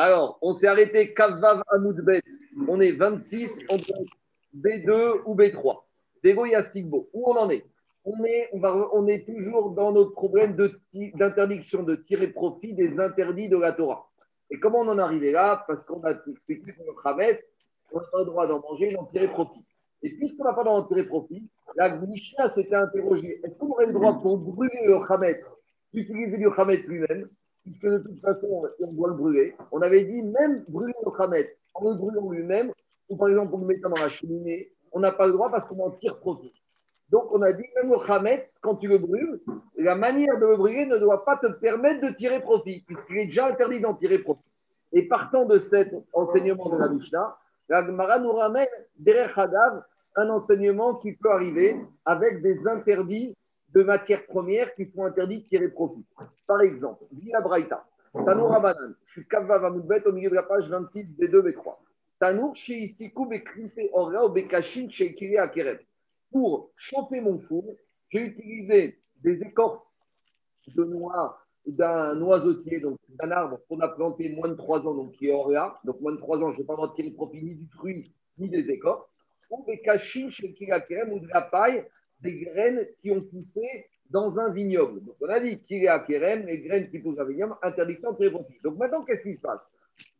Alors, on s'est arrêté Kavav Amoudbet. On est 26, on B2 ou B3. Dégoya Sigbo. Où on en est? On est, on, va, on est toujours dans notre problème d'interdiction de, tirer profit des interdits de la Torah. Et comment on en est arrivé là? Parce qu'on a expliqué que le Khamet, on n'a pas le droit d'en manger et d'en tirer profit. Et puisqu'on n'a pas d'en tirer profit, la Mishnah s'était interrogée est-ce qu'on aurait le droit pour brûler le Khamet d'utiliser le Khamet lui-même? Puisque de toute façon, on doit le brûler. On avait dit même brûler le Khamet en le brûlant lui-même, ou par exemple en le mettant dans la cheminée, on n'a pas le droit parce qu'on en tire profit. Donc on a dit même le Khametz, quand tu le brûles, la manière de le brûler ne doit pas te permettre de tirer profit, puisqu'il est déjà interdit d'en tirer profit. Et partant de cet enseignement de la Mishnah, la Gemara nous ramène derrière Hadav un enseignement qui peut arriver avec des interdits de matières premières qui sont interdits de tirer profit. Par exemple, Via Braïta, Tanour Rabanan, je au milieu de la page 26 des 2 et 3. Tanour Shiisiku Bekrife Ora ou Bekashin Sheikiri Akereb. Pour chauffer mon four, j'ai utilisé des écorces de noix d'un noisetier, donc d'un arbre qu'on a planté moins de 3 ans, donc qui est Orea. Donc moins de 3 ans, je n'ai pas le droit de tirer profit ni du fruit, ni des écorces. Ou Bekashin Sheikiri Akereb ou de la paille des graines qui ont poussé dans un vignoble. Donc on a dit qu'il est à Kerem, les graines qui poussent dans un vignoble, interdiction de profit. Donc maintenant, qu'est-ce qui se passe?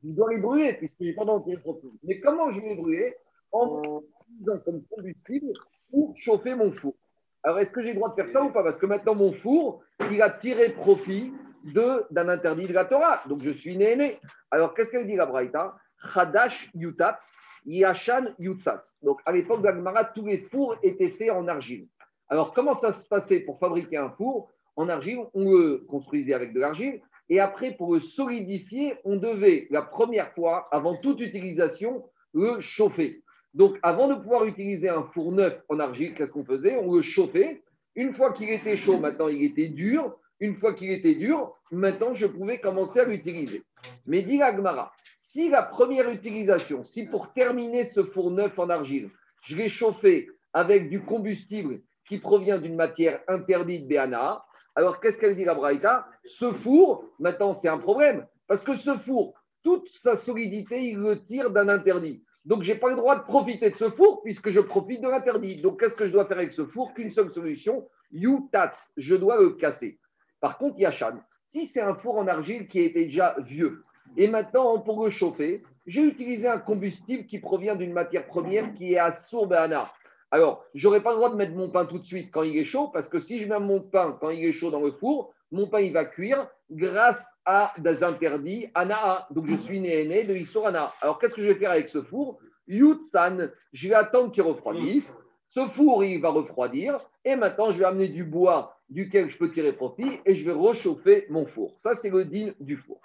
Je dois les brûler puisque je n'ai pas tirer profit. Mais comment je vais les brûler? En utilisant comme combustible pour chauffer mon four. Alors est-ce que j'ai le droit de faire ça ou pas? Parce que maintenant mon four, il a tiré profit d'un interdit de la Torah. Donc je suis né né. Alors qu'est-ce qu'elle dit la Braïta? Hadash Yutats Yashan Yutsats. Donc, à l'époque d'Agmara, tous les fours étaient faits en argile. Alors, comment ça se passait pour fabriquer un four en argile? On le construisait avec de l'argile. Et après, pour le solidifier, on devait, la première fois, avant toute utilisation, le chauffer. Donc, avant de pouvoir utiliser un four neuf en argile, qu'est-ce qu'on faisait? On le chauffait. Une fois qu'il était chaud, maintenant il était dur. Une fois qu'il était dur, maintenant je pouvais commencer à l'utiliser. Mais dit Agmara, si la première utilisation, si pour terminer ce four neuf en argile, je l'ai chauffé avec du combustible qui provient d'une matière interdite BANA, alors qu'est-ce qu'elle dit la Braïta? Ce four, maintenant c'est un problème, parce que ce four, toute sa solidité, il le tire d'un interdit. Donc, je n'ai pas le droit de profiter de ce four puisque je profite de l'interdit. Donc, qu'est-ce que je dois faire avec ce four? Qu'une seule solution, you tax, je dois le casser. Par contre, Yachan, si c'est un four en argile qui était déjà vieux, et maintenant, pour le chauffer, j'ai utilisé un combustible qui provient d'une matière première qui est à Sourbana. Alors, je n'aurai pas le droit de mettre mon pain tout de suite quand il est chaud, parce que si je mets mon pain quand il est chaud dans le four, mon pain il va cuire grâce à des interdits Anaa. Donc, je suis né, né de Isorana. Alors, qu'est-ce que je vais faire avec ce four? Yutsan, je vais attendre qu'il refroidisse. Ce four, il va refroidir. Et maintenant, je vais amener du bois duquel je peux tirer profit et je vais réchauffer mon four. Ça, c'est le digne du four.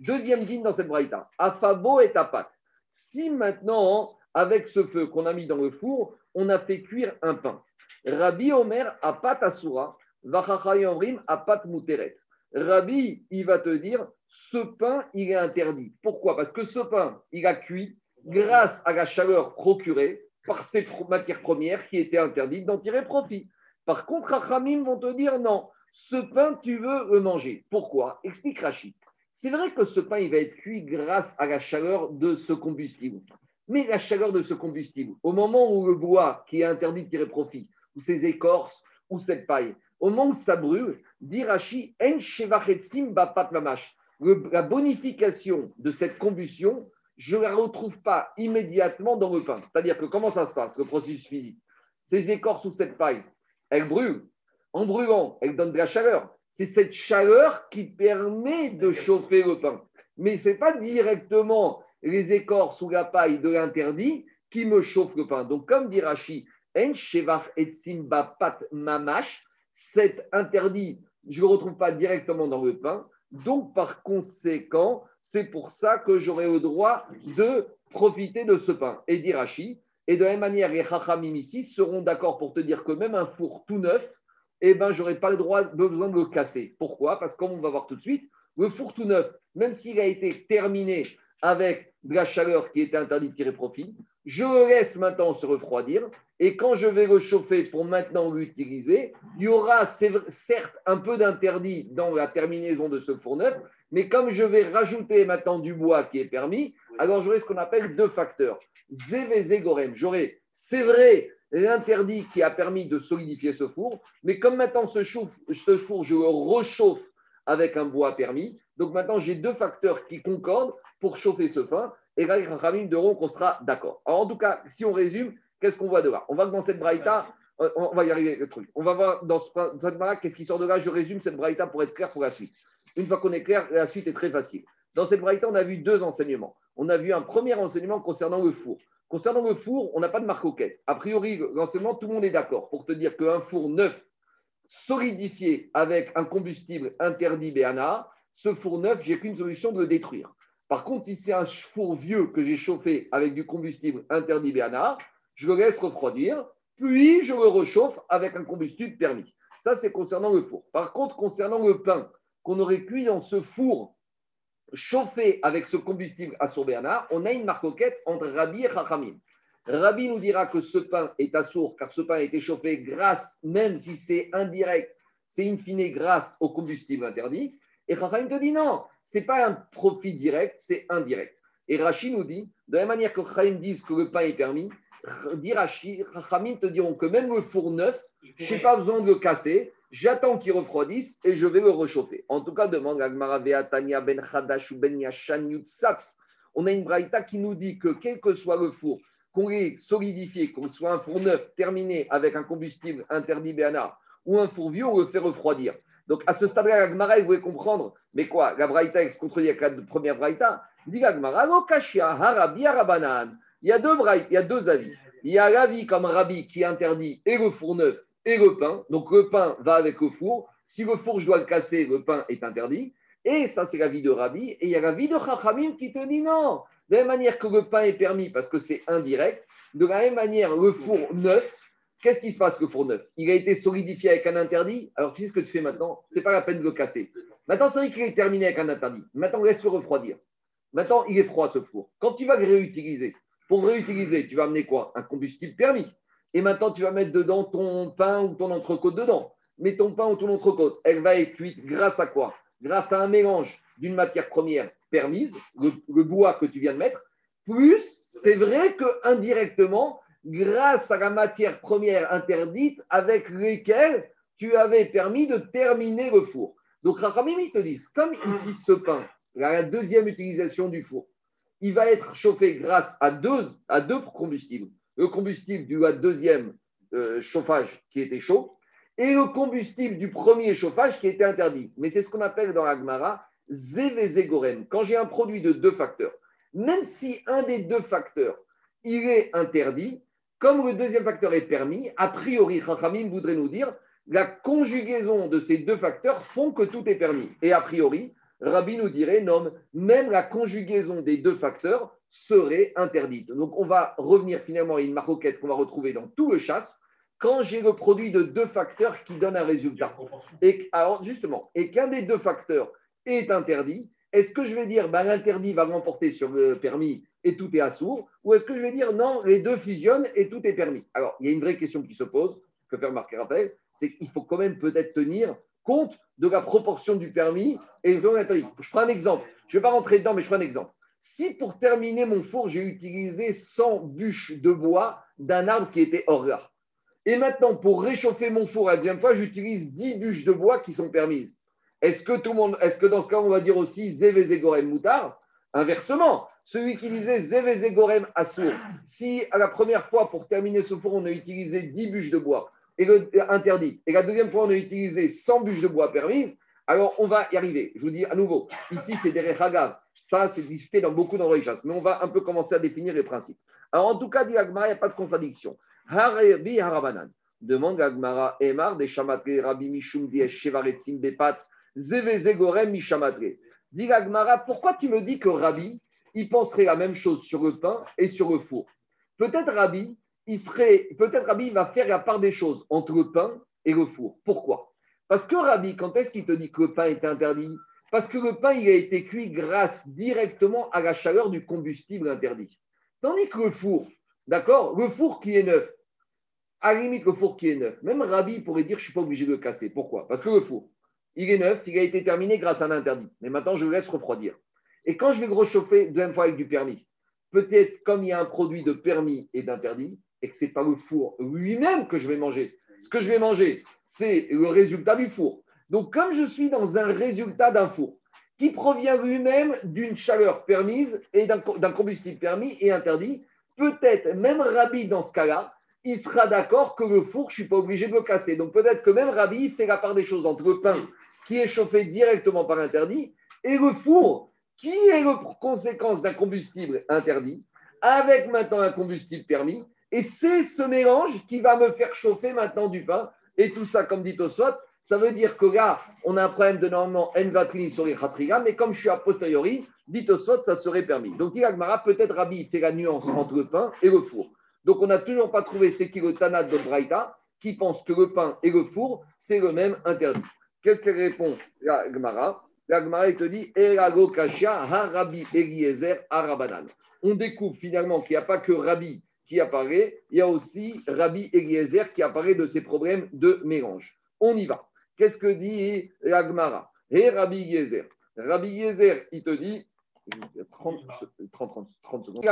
Deuxième digne dans cette braïta, afabo et tapat. Si maintenant, avec ce feu qu'on a mis dans le four, on a fait cuire un pain. Rabbi Omer apat asura, vachachayomrim apat muteret. Rabbi, il va te dire, ce pain, il est interdit. Pourquoi? Parce que ce pain, il a cuit grâce à la chaleur procurée par ces matières premières qui étaient interdites d'en tirer profit. Par contre, Rachamim vont te dire non, ce pain, tu veux le manger. Pourquoi? Explique Rachid. C'est vrai que ce pain, il va être cuit grâce à la chaleur de ce combustible. Mais la chaleur de ce combustible, au moment où le bois, qui est interdit de tirer profit, ou ses écorces, ou cette paille, au moment où ça brûle, dit Rashi, en bapat mamash. La bonification de cette combustion, je ne la retrouve pas immédiatement dans le pain. C'est-à-dire que comment ça se passe, le processus physique? Ces écorces ou cette paille, elles brûlent. En brûlant, elles donnent de la chaleur c'est cette chaleur qui permet de chauffer le pain. Mais ce n'est pas directement les écorces ou la paille de l'interdit qui me chauffe le pain. Donc, comme dit Rashi, en et simba pat mamash, cet interdit, je ne le retrouve pas directement dans le pain. Donc, par conséquent, c'est pour ça que j'aurai le droit de profiter de ce pain. Et dit Rashi, et de la même manière, les Chachamim ici seront d'accord pour te dire que même un four tout neuf, eh ben, je n'aurai pas le droit, besoin de le casser. Pourquoi? Parce qu'on va voir tout de suite, le four tout neuf, même s'il a été terminé avec de la chaleur qui était interdite de tirer profit, je le laisse maintenant se refroidir et quand je vais le chauffer pour maintenant l'utiliser, il y aura certes un peu d'interdit dans la terminaison de ce four neuf, Mais comme je vais rajouter maintenant du bois qui est permis, alors j'aurai ce qu'on appelle deux facteurs. Zévézé gorem. J'aurai, c'est vrai, l'interdit qui a permis de solidifier ce four, mais comme maintenant ce, ce four, je le rechauffe avec un bois permis, donc maintenant j'ai deux facteurs qui concordent pour chauffer ce pain, et là, les de diront qu'on sera d'accord. Alors en tout cas, si on résume, qu'est-ce qu'on voit de là? On voit que dans cette braïta, on va y arriver le truc. On va voir dans, cette braïta, qu'est-ce qui sort de là? Je résume cette braïta pour être clair pour la suite. Une fois qu'on est clair, la suite est très facile. Dans cette braïta, on a vu deux enseignements. On a vu un premier enseignement concernant le four. Concernant le four, on n'a pas de marque quête. A priori, l'enseignement, tout le monde est d'accord pour te dire qu'un four neuf, solidifié avec un combustible interdit BNA, ce four neuf, j'ai qu'une solution de le détruire. Par contre, si c'est un four vieux que j'ai chauffé avec du combustible interdit BNA, je le laisse refroidir, puis je le réchauffe avec un combustible permis. Ça, c'est concernant le four. Par contre, concernant le pain qu'on aurait cuit dans ce four chauffé avec ce combustible assour Bernard, on a une marcoquette entre Rabbi et Chachamim. Rabbi nous dira que ce pain est assour car ce pain a été chauffé grâce, même si c'est indirect, c'est in fine grâce au combustible interdit. Et Chachamim te dit non, ce n'est pas un profit direct, c'est indirect. Et Rachid nous dit, de la même manière que Chachamim disent que le pain est permis, dit Rachid, Chachamim te diront que même le four neuf, je n'ai pas besoin de le casser, J'attends qu'il refroidisse et je vais le réchauffer. En tout cas, demande Agmara Tanya Ben Hadash ou Ben Yashan On a une braïta qui nous dit que quel que soit le four, qu'on l'ait solidifié, qu'on soit un four neuf terminé avec un combustible interdit BNA ou un four vieux, on le fait refroidir. Donc à ce stade-là, Agmara, vous voulez comprendre, mais quoi La braïta est contredit avec la première braïta Dit Agmara, Harabi. Il y a deux braïtas, il y a deux avis. Il y a l'avis comme Rabbi qui interdit et le four neuf et le pain. Donc le pain va avec le four. Si le four, je dois le casser, le pain est interdit. Et ça, c'est la vie de Rabbi. Et il y a la vie de Chachamim qui te dit non. De la même manière que le pain est permis parce que c'est indirect, de la même manière, le four neuf, qu'est-ce qui se passe, le four neuf? Il a été solidifié avec un interdit. Alors, tu sais ce que tu fais maintenant? C'est pas la peine de le casser. Maintenant, c'est vrai qu'il est terminé avec un interdit. Maintenant, laisse-le refroidir. Maintenant, il est froid, ce four. Quand tu vas le réutiliser, pour réutiliser, tu vas amener quoi? Un combustible permis et maintenant tu vas mettre dedans ton pain ou ton entrecôte dedans. Mais ton pain ou ton entrecôte, elle va être cuite grâce à quoi? Grâce à un mélange d'une matière première permise, le, bois que tu viens de mettre, plus c'est vrai que indirectement, grâce à la matière première interdite avec lesquelles tu avais permis de terminer le four. Donc Rachamim, ils te disent, comme ici ce pain, la deuxième utilisation du four, il va être chauffé grâce à deux, à deux combustibles le combustible du deuxième euh, chauffage qui était chaud et le combustible du premier chauffage qui était interdit. Mais c'est ce qu'on appelle dans l'Agmara Zévézégorem. Quand j'ai un produit de deux facteurs, même si un des deux facteurs il est interdit, comme le deuxième facteur est permis, a priori, Chachamim voudrait nous dire la conjugaison de ces deux facteurs font que tout est permis. Et a priori, Rabbi nous dirait non, même la conjugaison des deux facteurs serait interdite. Donc, on va revenir finalement à une maroquette qu'on va retrouver dans tout le chasse quand j'ai le produit de deux facteurs qui donnent un résultat. Et alors, justement, et qu'un des deux facteurs est interdit, est-ce que je vais dire ben, l'interdit va remporter sur le permis et tout est assourd Ou est-ce que je vais dire non, les deux fusionnent et tout est permis? Alors, il y a une vraie question qui se pose, je peux faire marquer rappel, c'est qu'il faut quand même peut-être tenir compte de la proportion du permis et de l'interdit. Je prends un exemple. Je ne vais pas rentrer dedans, mais je prends un exemple. Si pour terminer mon four, j'ai utilisé 100 bûches de bois d'un arbre qui était hors là, et maintenant pour réchauffer mon four la deuxième fois, j'utilise 10 bûches de bois qui sont permises. Est-ce que tout le monde, est-ce que dans ce cas, on va dire aussi Zévézégorem moutard? Inversement, celui qui disait Zévézégorem assour, si à la première fois pour terminer ce four, on a utilisé 10 bûches de bois et interdit, et la deuxième fois, on a utilisé 100 bûches de bois permises, alors on va y arriver. Je vous dis à nouveau, ici c'est des rechagav, ça, c'est discuté dans beaucoup d'endroits chasse. Mais on va un peu commencer à définir les principes. Alors, en tout cas, dit Agmara, il n'y a pas de contradiction. Harabi Harabanan. Demande Agmara Emar des Chamatre Rabbi Mishum Shevaretzim Bepat Zevezegorem Mishamatre. Dit Agmara, pourquoi tu me dis que Rabbi, il penserait la même chose sur le pain et sur le four? Peut-être Rabbi, il serait, peut-être Rabbi va faire la part des choses entre le pain et le four. Pourquoi? Parce que Rabbi, quand est-ce qu'il te dit que le pain est interdit? Parce que le pain, il a été cuit grâce directement à la chaleur du combustible interdit. Tandis que le four, d'accord, le four qui est neuf, à la limite, le four qui est neuf, même Rabbi pourrait dire je ne suis pas obligé de le casser. Pourquoi? Parce que le four, il est neuf, il a été terminé grâce à un interdit. Mais maintenant, je le laisse refroidir. Et quand je vais le rechauffer deuxième fois avec du permis, peut-être comme il y a un produit de permis et d'interdit, et que ce n'est pas le four lui-même que je vais manger. Ce que je vais manger, c'est le résultat du four. Donc, comme je suis dans un résultat d'un four qui provient lui-même d'une chaleur permise et d'un combustible permis et interdit, peut-être même Rabbi, dans ce cas-là, il sera d'accord que le four, je ne suis pas obligé de le casser. Donc, peut-être que même Rabbi fait la part des choses entre le pain qui est chauffé directement par interdit et le four qui est la conséquence d'un combustible interdit avec maintenant un combustible permis. Et c'est ce mélange qui va me faire chauffer maintenant du pain. Et tout ça, comme dit Tosot, ça veut dire que là, on a un problème de normalement Envatli sur les khatriga, mais comme je suis a posteriori, dit Tosot, ça serait permis. Donc, dit peut-être Rabbi fait la nuance entre le pain et le four. Donc, on n'a toujours pas trouvé ce qui le Tanat de Braïta, qui pense que le pain et le four, c'est le même interdit. Qu'est-ce qu'elle répond, la Gemara La Gemara, te dit Erago Rabbi Eliezer, Arabanan. On découvre finalement qu'il n'y a pas que Rabbi qui apparaît, il y a aussi Rabbi Eliezer qui apparaît de ces problèmes de mélange. On y va. Qu'est-ce que dit la Gemara? Et Rabbi Eliezer. Rabbi Eliezer, il te dit 30, 30, 30 secondes.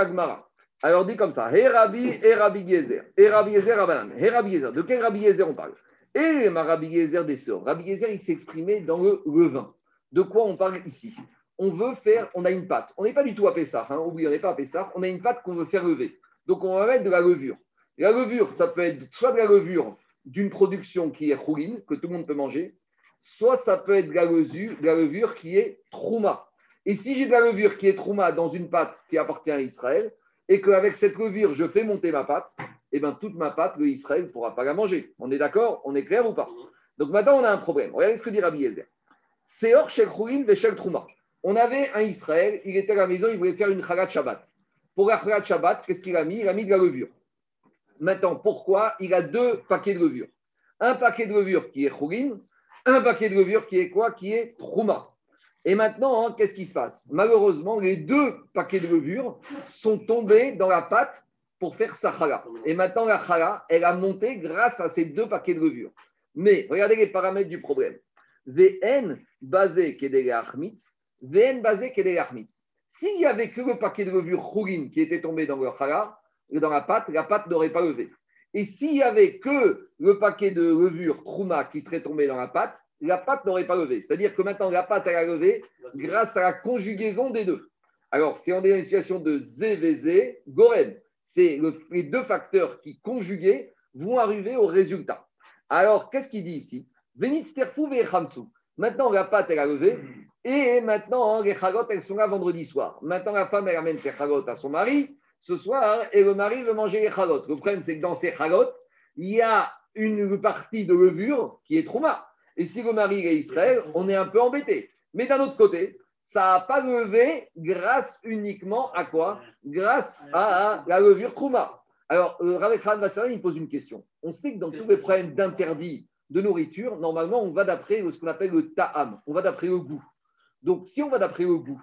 Alors dit comme ça, Hé Rabbi et Rabbi Yezer. Et Rabbi Yezer, Rabbanan. Hé Rabbi Yezer. De quel Rabbi Yezer on parle? Et ma Rabbi Yezer des sœurs. Rabbi Yezer, il exprimé dans le levain. De quoi on parle ici? On veut faire, on a une pâte. On n'est pas du tout à Pessah. Hein. Oublie, on n'est pas à Pessah. On a une pâte qu'on veut faire lever. Donc on va mettre de la levure. la levure, ça peut être soit de la levure d'une production qui est rouline, que tout le monde peut manger, soit ça peut être de la levure, qui est trouma. Et si j'ai de la levure qui est trouma dans une pâte qui appartient à Israël, et qu'avec cette levure, je fais monter ma pâte, eh bien toute ma pâte, le Israël ne pourra pas la manger. On est d'accord? On est clair ou pas? Donc maintenant, on a un problème. Regardez ce que dit Rabbi Yezer. Seor shel veshel trouma. On avait un Israël, il était à la maison, il voulait faire une chalat Shabbat. Pour la chalat Shabbat, qu'est-ce qu'il a mis? Il a mis de la levure. Maintenant, pourquoi Il a deux paquets de levure? Un paquet de levure qui est choulin, un paquet de levure qui est quoi? Qui est trouma. Et maintenant, hein, qu'est-ce qui se passe? Malheureusement, les deux paquets de levure sont tombés dans la pâte pour faire sa chala. Et maintenant, la chala, elle a monté grâce à ces deux paquets de levure. Mais regardez les paramètres du problème. VN basé Kedeleachmitz, VN basé Kedeleachmitz. S'il n'y avait que le paquet de levure chourine qui était tombé dans le chala, dans la pâte, la pâte n'aurait pas levé. Et s'il n'y avait que le paquet de levure trouma qui serait tombé dans la pâte, la pâte n'aurait pas levé. C'est-à-dire que maintenant, la pâte, elle a levé grâce à la conjugaison des deux. Alors, c'est en une situation de ZVZ, Gorem. C'est les deux facteurs qui, conjugués, vont arriver au résultat. Alors, qu'est-ce qu'il dit ici? Maintenant, la pâte, elle a levé. Et maintenant, les chagotes, elles sont là vendredi soir. Maintenant, la femme, elle amène ses chagotes à son mari ce soir. Et le mari veut manger les chagotes. Le problème, c'est que dans ces chagotes, il y a une partie de levure qui est trauma. Et si le mari est Israël, on est un peu embêté. Mais d'un autre côté, ça n'a pas levé grâce uniquement à quoi? Grâce à la levure Trouma. Alors, euh, Rav Khan il pose une question. On sait que dans tous les problèmes d'interdit de nourriture, normalement, on va d'après ce qu'on appelle le ta'am. On va d'après le goût. Donc, si on va d'après le goût,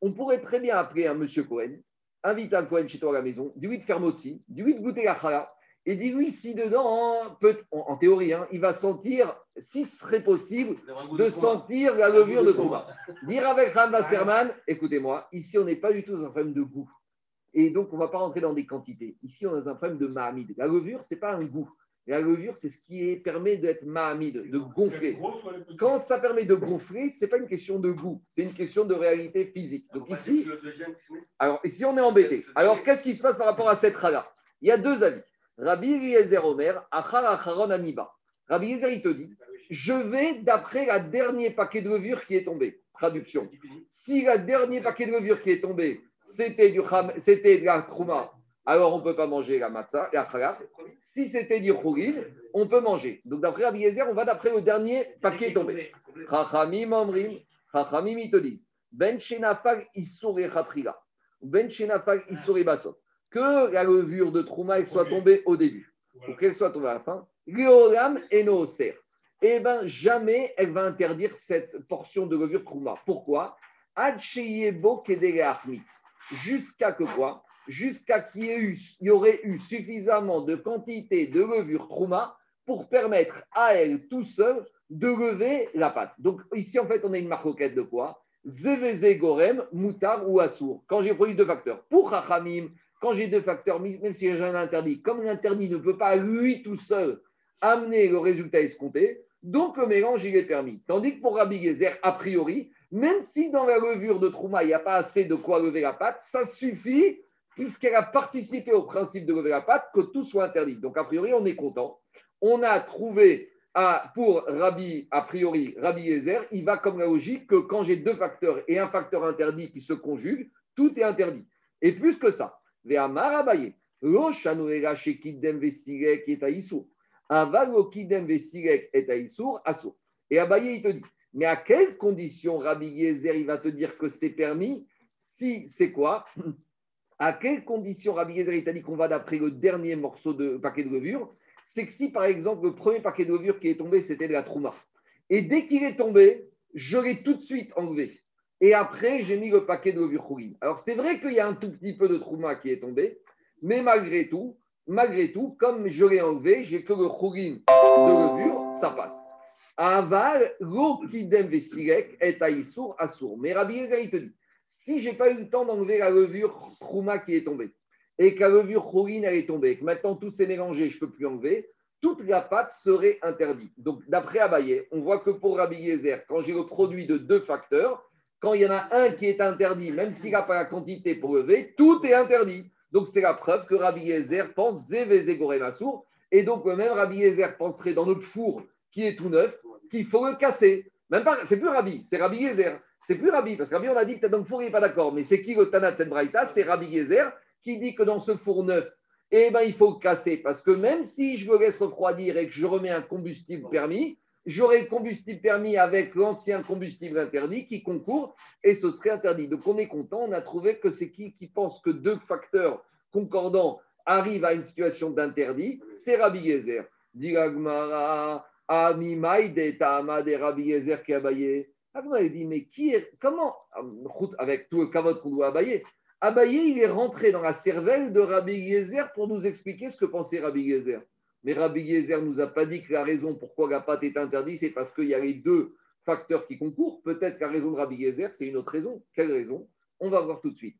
on pourrait très bien appeler un monsieur Cohen, inviter un Cohen chez toi à la maison, du lui de faire moti, du lui de goûter la chala, et dis-lui si dedans, peut, en, théorie, hein, il va sentir, si ce serait possible, de, sentir la levure de Trouma. Dire avec Ram Wasserman, écoutez-moi, ici on n'est pas du tout dans un problème de goût. Et donc on ne va pas rentrer dans des quantités. Ici on est dans un problème de mahamide. La levure, ce n'est pas un goût. La levure, c'est ce qui permet d'être mahamide, de gonfler. Quand ça permet de gonfler, ce n'est pas une question de goût, c'est une question de réalité physique. Donc ici, alors ici on est embêté. Alors qu'est-ce qui se passe par rapport à cette rala Il y a deux avis. Rabbi Eliezer Omer, Achar Acharon Aniba. Rabbi Eliezer, il te dit Je vais d'après la dernier paquet de levure qui est tombé. Traduction. Si le dernier paquet de levure qui est tombé, c'était c'était de la trouma, alors on ne peut pas manger la matzah, la challah. Si c'était du choulin, on peut manger. Donc d'après Rabbi on va d'après le dernier paquet tombé. Chachamim Omrim, Chachamim, ils te disent Ben Shenafag Issoure Chatrila, Ben Shenafag Basot que la levure de Trouma soit tombée au début, ou qu'elle soit tombée à la fin, Léolam et Nooser. Eh bien, jamais elle va interdire cette portion de levure Trouma. Pourquoi? Jusqu'à que quoi? Jusqu'à qu'il y, aurait eu suffisamment de quantité de levure Trouma pour permettre à elle tout seul de lever la pâte. Donc ici, en fait, on a une marcoquette de quoi? Zeveze gorem, moutar ou assour. Quand j'ai produit deux facteurs. Pour Chachamim, quand j'ai deux facteurs, même si j'ai un interdit, comme l'interdit ne peut pas, lui tout seul, amener le résultat escompté, donc le mélange, il est permis. Tandis que pour Rabbi Gezer, a priori, même si dans la levure de Trouma, il n'y a pas assez de quoi lever la pâte, ça suffit, puisqu'elle a participé au principe de lever la que tout soit interdit. Donc a priori, on est content. On a trouvé pour Rabbi, a priori, Rabbi Gezer, il va comme la logique que quand j'ai deux facteurs et un facteur interdit qui se conjuguent, tout est interdit. Et plus que ça, et Abaye, il te dit, mais à quelle condition Rabbi Yezer, il va te dire que c'est permis Si c'est quoi? À quelle condition Rabbi Yezer, dit qu'on va d'après le dernier morceau de paquet de levure? C'est que si, par exemple, le premier paquet de levure qui est tombé, c'était de la trouma. Et dès qu'il est tombé, je l'ai tout de suite enlevé. Et après, j'ai mis le paquet de levure chourine. Alors, c'est vrai qu'il y a un tout petit peu de trouma qui est tombé, mais malgré tout, malgré tout, comme je l'ai enlevé, j'ai que le chourine de levure, ça passe. Aval, l'okidem vesilek est aïsour assour. Mais Rabbi Yezer, il te dit, si je n'ai pas eu le temps d'enlever la levure trouma qui est tombée, et que la levure chourine, est tombée, et que maintenant tout s'est mélangé, je ne peux plus enlever, toute la pâte serait interdite. Donc, d'après Abaye, on voit que pour Rabbi Yezer, quand j'ai le produit de deux facteurs, quand il y en a un qui est interdit, même s'il n'a pas la quantité pour lever, tout est interdit. Donc c'est la preuve que Rabbi Yezer pense Zévézé Massour. Et donc même Rabbi Yezer penserait dans notre four qui est tout neuf qu'il faut le casser. Même pas, c'est plus Rabbi, c'est Rabbi Yezer. C'est plus Rabbi, parce que on a dit que dans le four, il n'est pas d'accord. Mais c'est qui le Tanat cette braïta? C'est Rabbi Yezer qui dit que dans ce four neuf, eh ben, il faut casser. Parce que même si je le laisse refroidir et que je remets un combustible permis, j'aurai le combustible permis avec l'ancien combustible interdit qui concourt et ce serait interdit. Donc on est content, on a trouvé que c'est qui qui pense que deux facteurs concordants arrivent à une situation d'interdit, c'est Rabbi Yezer. Dit Amimaïde Tama de Rabbi Yezer qui a. il dit, mais qui est, comment, avec tout le cavote qu'on doit abayer, Abaye, il est rentré dans la cervelle de Rabbi Yezer pour nous expliquer ce que pensait Rabbi Yezer. Mais Rabbi Yezer nous a pas dit que la raison pourquoi la est interdite, c'est parce qu'il y a les deux facteurs qui concourent. Peut-être que la raison de Rabbi Yezer, c'est une autre raison. Quelle raison? On va voir tout de suite.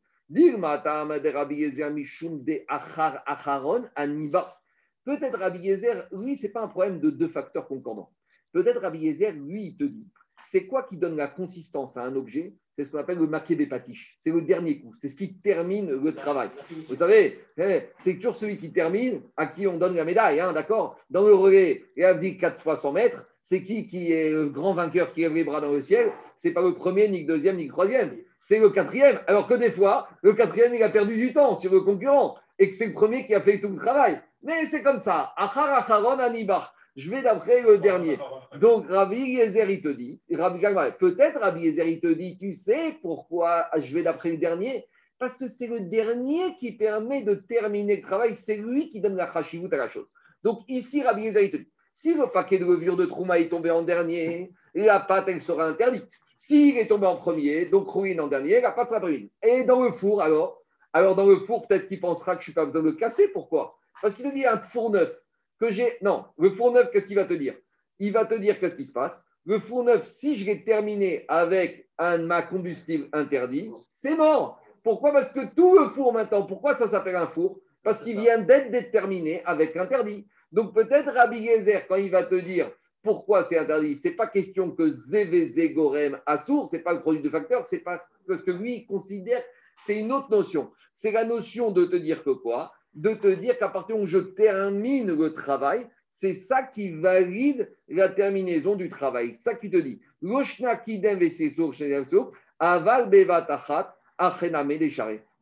Peut-être Rabbi Yezer, lui, ce n'est pas un problème de deux facteurs concordants. Peut-être Rabbi Yezer, lui, il te dit c'est quoi qui donne la consistance à un objet? C'est ce qu'on appelle le makébé patiche. C'est le dernier coup. C'est ce qui termine le travail. Vous savez, eh, c'est toujours celui qui termine à qui on donne la médaille, hein, d'accord? Dans le relais, il a dit 4 fois 100 mètres. C'est qui qui est le grand vainqueur qui lève les bras dans le ciel? C'est pas le premier, ni le deuxième, ni le troisième. C'est le quatrième. Alors que des fois, le quatrième, il a perdu du temps sur le concurrent et que c'est le premier qui a fait tout le travail. Mais c'est comme ça. Achar acharon anibar. Je vais d'après le dernier. Donc, Rabbi Yezer, il te dit, peut-être Rabbi Yezer, il te dit, tu sais pourquoi je vais d'après le dernier? Parce que c'est le dernier qui permet de terminer le travail, c'est lui qui donne la chashivut à la chose. Donc, ici, Rabbi Yezer, il te dit, si le paquet de levure de Trouma est tombé en dernier, la pâte, elle sera interdite. S'il est tombé en premier, donc ruine en dernier, la pâte sera ruine. Et dans le four, alors? Alors, dans le four, peut-être qu'il pensera que je n'ai pas besoin de le casser. Pourquoi? Parce qu'il te dit un four neuf que j'ai. Non, le four neuf, qu'est-ce qu'il va te dire? Il va te dire qu'est-ce qui se passe? Le four neuf, si je l'ai terminé avec un ma combustible interdit, c'est mort. Pourquoi? Parce que tout le four maintenant, pourquoi ça s'appelle un four? Parce qu'il vient d'être déterminé avec interdit. Donc peut-être Rabbi Yezer, quand il va te dire pourquoi c'est interdit, c'est pas question que Zévézé Gorem Assour, c'est pas le produit de facteur, c'est pas parce que lui il considère, c'est une autre notion. C'est la notion de te dire que quoi? De te dire qu'à partir où je termine le travail, c'est ça qui valide la terminaison du travail. Ça qui te dit.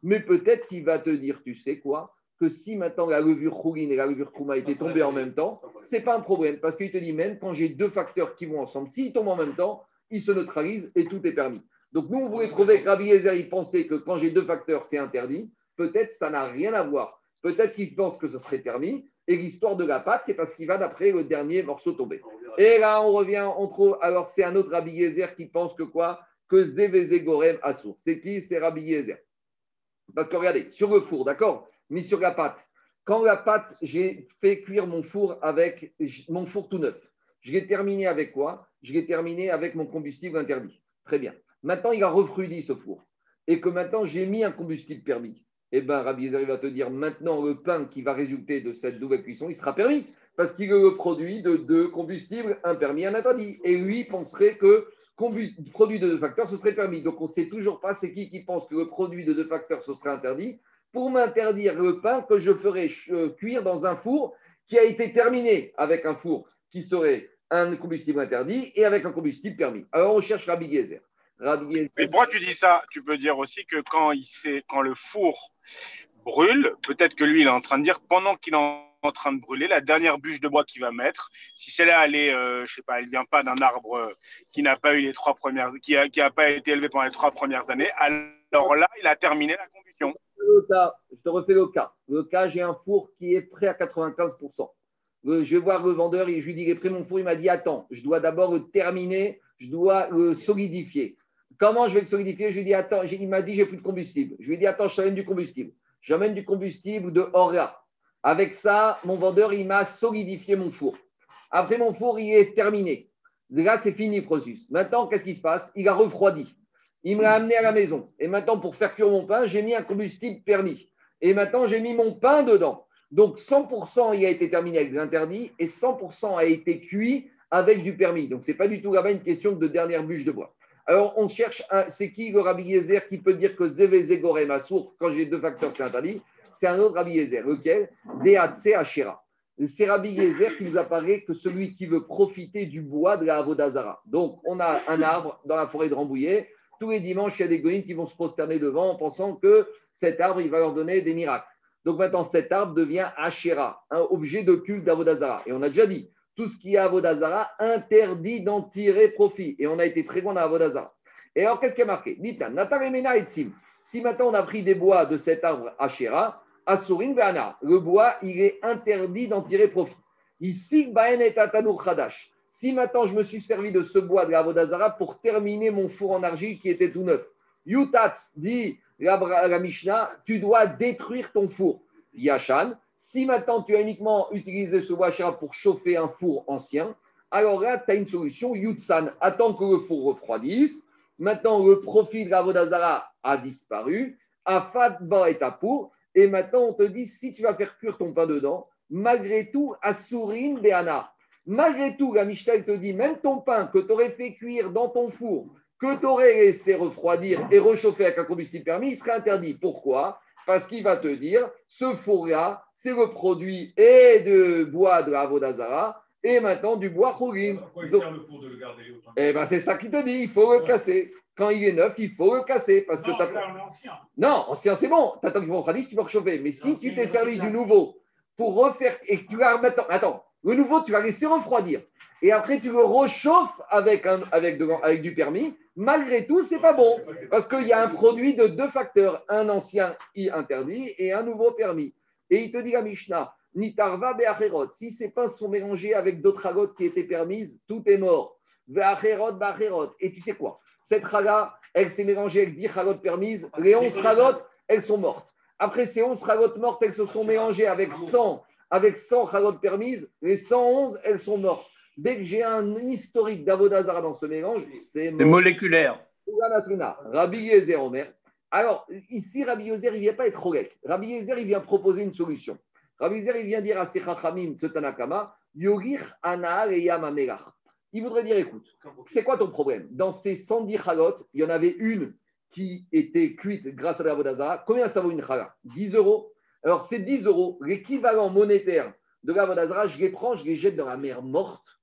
Mais peut-être qu'il va te dire, tu sais quoi, que si maintenant la levure chourine et la levure trouma étaient tombées en même temps, c'est pas un problème. Parce qu'il te dit même quand j'ai deux facteurs qui vont ensemble, s'ils tombent en même temps, ils se neutralisent et tout est permis. Donc nous, on voulait trouver que Rabbi Ezer, il pensait que quand j'ai deux facteurs, c'est interdit. Peut-être ça n'a rien à voir Peut-être qu'il pense que ce serait permis. Et l'histoire de la pâte, c'est parce qu'il va d'après le dernier morceau tombé. Et là, on revient, on trouve. Alors, c'est un autre Rabbi Yezer qui pense que quoi? Que Zévézé Gorem Assour. C'est qui? C'est Rabbi Yezer. Parce que regardez, sur le four, d'accord? Mais sur la pâte. Quand la pâte, j'ai fait cuire mon four avec mon four tout neuf. Je l'ai terminé avec quoi? Je l'ai terminé avec mon combustible interdit. Très bien. Maintenant, il a refroidi ce four. Et que maintenant, j'ai mis un combustible permis. Eh bien, Rabbi Yezer va te dire maintenant, le pain qui va résulter de cette double cuisson, il sera permis. Parce qu'il est le produit de deux combustibles, un permis, un interdit. Et lui penserait que produit de deux facteurs, ce serait permis. Donc, on ne sait toujours pas c'est qui qui pense que le produit de deux facteurs, ce serait interdit pour m'interdire le pain que je ferai euh, cuire dans un four qui a été terminé avec un four qui serait un combustible interdit et avec un combustible permis. Alors on cherche Rabbi Gezer. Mais pourquoi tu dis ça Tu peux dire aussi que quand, il sait, quand le four brûle, peut-être que lui, il est en train de dire, pendant qu'il est en train de brûler, la dernière bûche de bois qu'il va mettre, si celle-là, elle est, euh, je sais pas, elle vient pas d'un arbre euh, qui n'a pas eu les trois premières, qui a, qui a pas été élevé pendant les trois premières années, alors là, il a terminé la combustion je te refais le cas. Le cas, j'ai un four qui est prêt à 95%. Je vais voir le vendeur et je lui dis, il est prêt mon four. Il m'a dit, attends, je dois d'abord le terminer, je dois le solidifier. Comment je vais le solidifier? Je lui dis, attends, il m'a dit, j'ai plus de combustible. Je lui dis, attends, je t'amène du combustible. J'amène du combustible de Ora. Avec ça, mon vendeur, il m'a solidifié mon four. Après, mon four, il est terminé. Là, c'est fini processus. Maintenant, qu'est-ce qui se passe? Il a refroidi. Il me l'a amené à la maison. Et maintenant, pour faire cuire mon pain, j'ai mis un combustible permis. Et maintenant, j'ai mis mon pain dedans. Donc, 100% il a été terminé avec des interdits et 100% a été cuit avec du permis. Donc, ce n'est pas du tout là-bas une question de dernière bûche de bois. Alors, on cherche, c'est qui le Rabbi Yezer qui peut dire que Zévézé ma source, quand j'ai deux facteurs, c'est interdit C'est un autre Rabbi Yezer. Lequel Deatse Hachera. C'est Rabbi Yezer qui nous apparaît que celui qui veut profiter du bois de la Avodazara. Donc, on a un arbre dans la forêt de Rambouillet tous les dimanches, il y a des goïms qui vont se prosterner devant en pensant que cet arbre, il va leur donner des miracles. Donc maintenant, cet arbre devient Asherah, un objet de culte d'Avodazara. Et on a déjà dit, tout ce qui est Avodazara interdit d'en tirer profit. Et on a été très bon dans Avodazara. Et alors, qu'est-ce qui a marqué? Si maintenant on a pris des bois de cet arbre Asherah, Asurin le bois, il est interdit d'en tirer profit. Ici, Baen et Khadash. Si maintenant je me suis servi de ce bois de la Vodazara pour terminer mon four en argile qui était tout neuf, Yutatz dit la, Mishnah, tu dois détruire ton four. Yachan, si maintenant tu as uniquement utilisé ce bois pour chauffer un four ancien, alors là, tu as une solution. Yutsan, attends que le four refroidisse. Maintenant, le profit de la Vodazara a disparu. Afat ba et pour. Et maintenant, on te dit, si tu vas faire cuire ton pain dedans, malgré tout, Asurin Beana, Malgré tout, la te dit, même ton pain que tu aurais fait cuire dans ton four, que tu aurais laissé refroidir et réchauffer avec un combustible permis, il serait interdit. Pourquoi? Parce qu'il va te dire, ce four-là, c'est le produit et de bois de la Vodazara et maintenant du bois Khourim. Eh ben, c'est ça qui te dit, il faut le casser. Quand il est neuf, il faut le casser. Parce non, que ancien. Non, ancien, c'est bon. Tu attends qu'il refroidisse, tu peux réchauffer. Mais si tu t'es servi du nouveau pour refaire et que tu vas remettre. Attends, le nouveau, tu vas laisser refroidir. Et après, tu le réchauffes avec, un, avec, avec du permis. Malgré tout, c'est pas bon. Parce qu'il y a un produit de deux facteurs. Un ancien I interdit et un nouveau permis. Et il te dit à Mishnah, Nitarva be'acherot. Si ces pains sont mélangés avec d'autres ragotes qui étaient permises, tout est mort. Be'acherot, be'acherot. Et tu sais quoi? Cette raga, elle s'est mélangée avec 10 ragotes permises. Les 11 ragotes, elles sont mortes. Après ces 11 ragotes mortes, elles se sont mélangées avec 100 avec 100 chalotes permises, les 111, elles sont mortes. Dès que j'ai un historique d'Avodazara dans ce mélange, c'est moléculaire. Rabbi Yezer Omer. Alors, ici, Rabbi Yezer, il ne vient pas être Rogek. Rabbi Yezer, il vient proposer une solution. Rabbi Yezer, il vient dire à Sechachamim, Tsetanakama, Yogir Anaal et Yamamelach. Il voudrait dire, écoute, c'est quoi ton problème? Dans ces 110 chalotes, il y en avait une qui était cuite grâce à l'Avodazara. Combien ça vaut une chala? 10 euros alors, ces 10 euros, l'équivalent monétaire de la Vodazara, je les prends, je les jette dans la mer morte.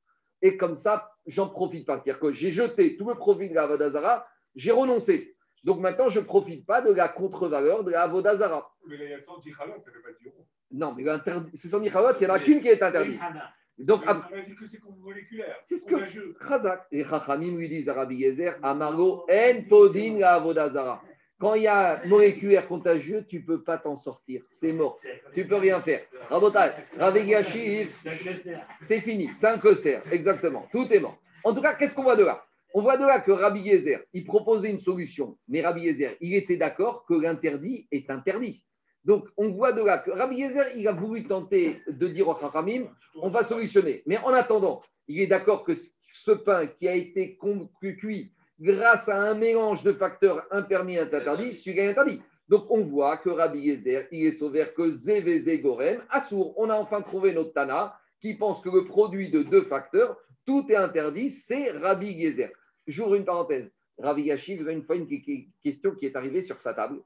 Et comme ça, j'en profite pas. C'est-à-dire que j'ai jeté tout le profit de la Vodazara, j'ai renoncé. Donc maintenant, je ne profite pas de la contre-valeur de la Vodazara. Mais il y a 110 ça ne fait pas 10 euros. Non, mais ces 110 halot, il n'y en a qu'une qui est interdite. Donc, on a dit que c'est moléculaire. C'est ce que Khazak et Chachamim lui disent à Rabbi Yezer, Amargo, en podin la Vodazara. Quand il y a moléculaire contagieux, tu ne peux pas t'en sortir. C'est mort. Tu ne peux rien faire. Rabotai, c'est fini. C'est un cluster. Exactement. Tout est mort. En tout cas, qu'est-ce qu'on voit de là? On voit de là que Rabbi Yezer, il proposait une solution. Mais Rabbi Yezer, il était d'accord que l'interdit est interdit. Donc, on voit de là que Rabbi Yezer, il a voulu tenter de dire au Chachamim, on va solutionner. Mais en attendant, il est d'accord que ce pain qui a été cuit grâce à un mélange de facteurs impermis et interdits, celui-là est interdit. Donc, on voit que Rabbi Yezer, il est sauvé que Zévézé Gorem, Assour. On a enfin trouvé notre Tana qui pense que le produit de deux facteurs, tout est interdit, c'est Rabbi Yezer. J'ouvre une parenthèse. Rabbi Yashiv, a une fois une question qui est arrivée sur sa table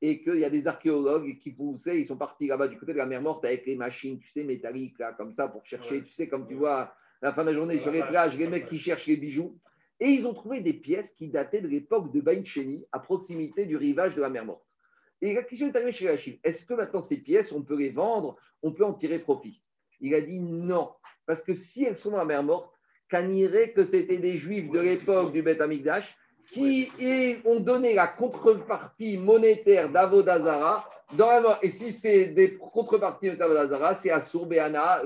et qu'il y a des archéologues qui poussaient, ils sont partis là-bas du côté de la mer morte avec les machines, tu sais, métalliques, là, comme ça, pour chercher, tu sais, comme tu vois, à la fin de la journée sur les plages, les mecs qui cherchent les bijoux. Et ils ont trouvé des pièces qui dataient de l'époque de Bain à proximité du rivage de la mer morte. Et la question est arrivée chez Yashiv est-ce que maintenant ces pièces, on peut les vendre, on peut en tirer profit? Il a dit non, parce que si elles sont dans la mer morte, irait que c'était des juifs de l'époque du Beth Amikdash qui ont donné la contrepartie monétaire d'Avodazara dans la Et si c'est des contreparties d'Avodazara, c'est à Beana,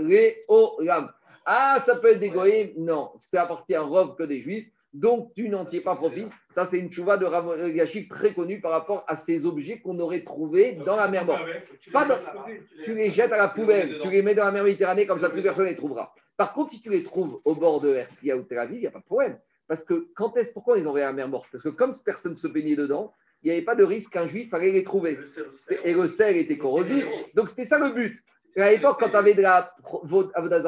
Olam. Ah, ça peut être des goïms? Non, c'est à partir Rov que des juifs. Donc, tu n'en tires pas profit. Ça, c'est une chouva de Rav très connue par rapport à ces objets qu'on aurait trouvés dans la mer morte. Pas Tu les jettes à la poubelle, tu les mets dans la mer Méditerranée, comme ça, plus personne ne les trouvera. Par contre, si tu les trouves au bord de Herzliya ou Tel Aviv, il n'y a pas de problème. Parce que quand est-ce, pourquoi ils ont à la mer morte? Parce que comme personne ne se baignait dedans, il n'y avait pas de risque qu'un juif allait les trouver. Et le sel était corrosif. Donc c'était ça le but. À l'époque, quand tu avais de la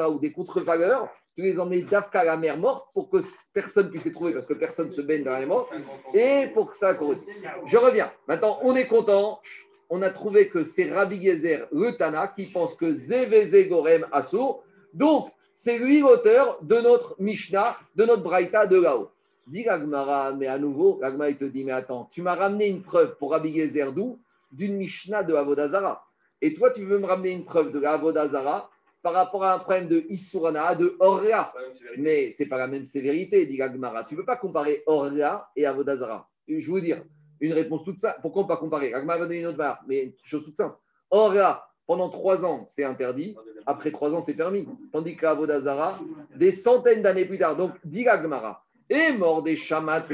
ou des contre-valeurs, tu les emmenais d'Afka à la mer morte pour que personne puisse les trouver, parce que personne ne se baigne dans la mer morte, et pour que ça corrosif. Je reviens. Maintenant, on est content. On a trouvé que c'est Rabbi Gezer, le Tana, qui pense que Zévézé Gorem Assour. Donc, c'est lui l'auteur de notre Mishnah, de notre Braïta de là-haut. Dit Gagmara, mais à nouveau, Gagmara il te dit, mais attends, tu m'as ramené une preuve pour Rabbi Zerdou d'une Mishnah de Avodazara. Et toi, tu veux me ramener une preuve de Avodazara par rapport à un problème de Isurana, de Orla. Mais ce n'est pas la même sévérité, dit Gagmara. Tu ne peux pas comparer Orla et Avodazara. Je vous dire, une réponse toute simple. Pourquoi ne pas comparer? Gagmara va donner une autre barre, mais une chose toute simple. Orla, pendant trois ans, c'est interdit. Après trois ans, c'est permis. Tandis qu'à Vodazara, des centaines d'années plus tard, donc, dit Gmara, et mort des chamat,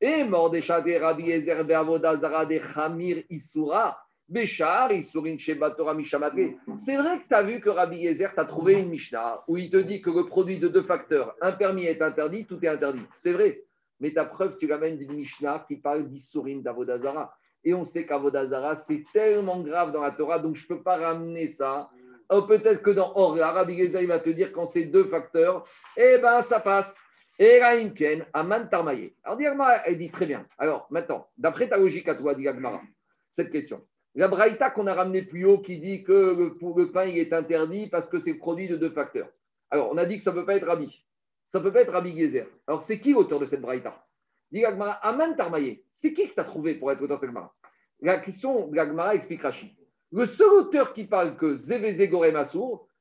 et mort des chamat, Rabbi Ezer, Vodazara, des Chamir, Isura, Béchar, Isurin, Shebatora, Mishamatre. C'est vrai que tu as vu que Rabbi Yezer t'a trouvé une Mishnah où il te dit que le produit de deux facteurs, un permis est interdit, tout est interdit. C'est vrai. Mais ta preuve, tu l'amènes d'une Mishnah qui parle d'Isurin, d'Avodazara. Et on sait qu'Avodazara, c'est tellement grave dans la Torah, donc je ne peux pas ramener ça. Oh, peut-être que dans Or, Rabbi il va te dire quand c'est deux facteurs, eh ben ça passe. Et Raïnken, Aman Tarmaye. Alors, Diagmara, elle dit très bien. Alors, maintenant, d'après ta logique à toi, Diagmara, cette question. La Braïta qu'on a ramené plus haut qui dit que le, pain il est interdit parce que c'est produit de deux facteurs. Alors, on a dit que ça ne peut pas être Rabbi. Ça ne peut pas être Rabbi Gezer. Alors, c'est qui l'auteur de cette Braïta? Dit Aman Tarmaye, c'est qui que tu as trouvé pour être auteur de cette Gemara La question la explique Rachid. Le seul auteur qui parle que Zévézé Gorem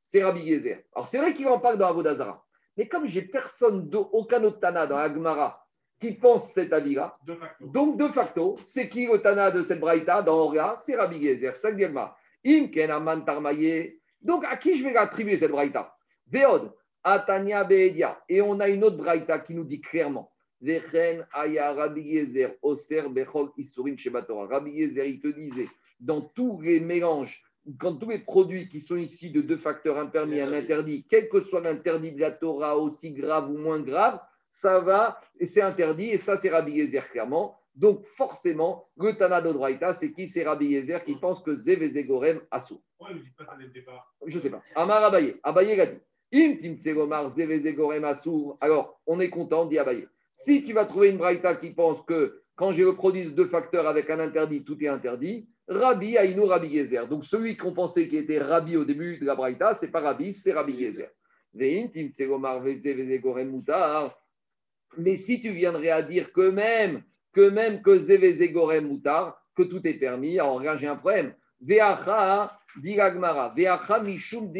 c'est Rabbi Yezer. Alors c'est vrai qu'il en parle dans Avodazara. Mais comme j'ai personne, aucun autre Tana dans Agmara qui pense cet avis-là, donc de facto, c'est qui le Tana de cette Braïta dans Orga C'est Rabbi Yezer. C'est Imken Aman Tarmaye. Donc à qui je vais attribuer cette Braïta? Veod, Atania Beedia. Et on a une autre Braïta qui nous dit clairement. Rabbi Yezer, Oser Bechol Isurin Rabbi il te disait, dans tous les mélanges, quand tous les produits qui sont ici de deux facteurs, un permis et un interdit, quel que soit l'interdit de la Torah, aussi grave ou moins grave, ça va, et c'est interdit, et ça c'est Rabbi Yezer clairement. Donc forcément, le Tana de c'est qui? C'est Rabbi Yezer qui pense que Zevezegorem Asso. Je ne sais pas. Amar Abaye. Abaye l'a dit. Im Tim Zevezegorem Assou. Alors, on est content, dit Abaye. Si tu vas trouver une braïta qui pense que quand j'ai le produit de deux facteurs avec un interdit, tout est interdit, Rabbi Aïnou Rabbi Yezer. Donc celui qu'on pensait qui était Rabbi au début de la braïta, c'est pas Rabbi, c'est Rabbi Yezer. Mais si tu viendrais à dire que même que même que Zevezegorem Moutar, que tout est permis, alors regarde, j'ai un problème. Mishum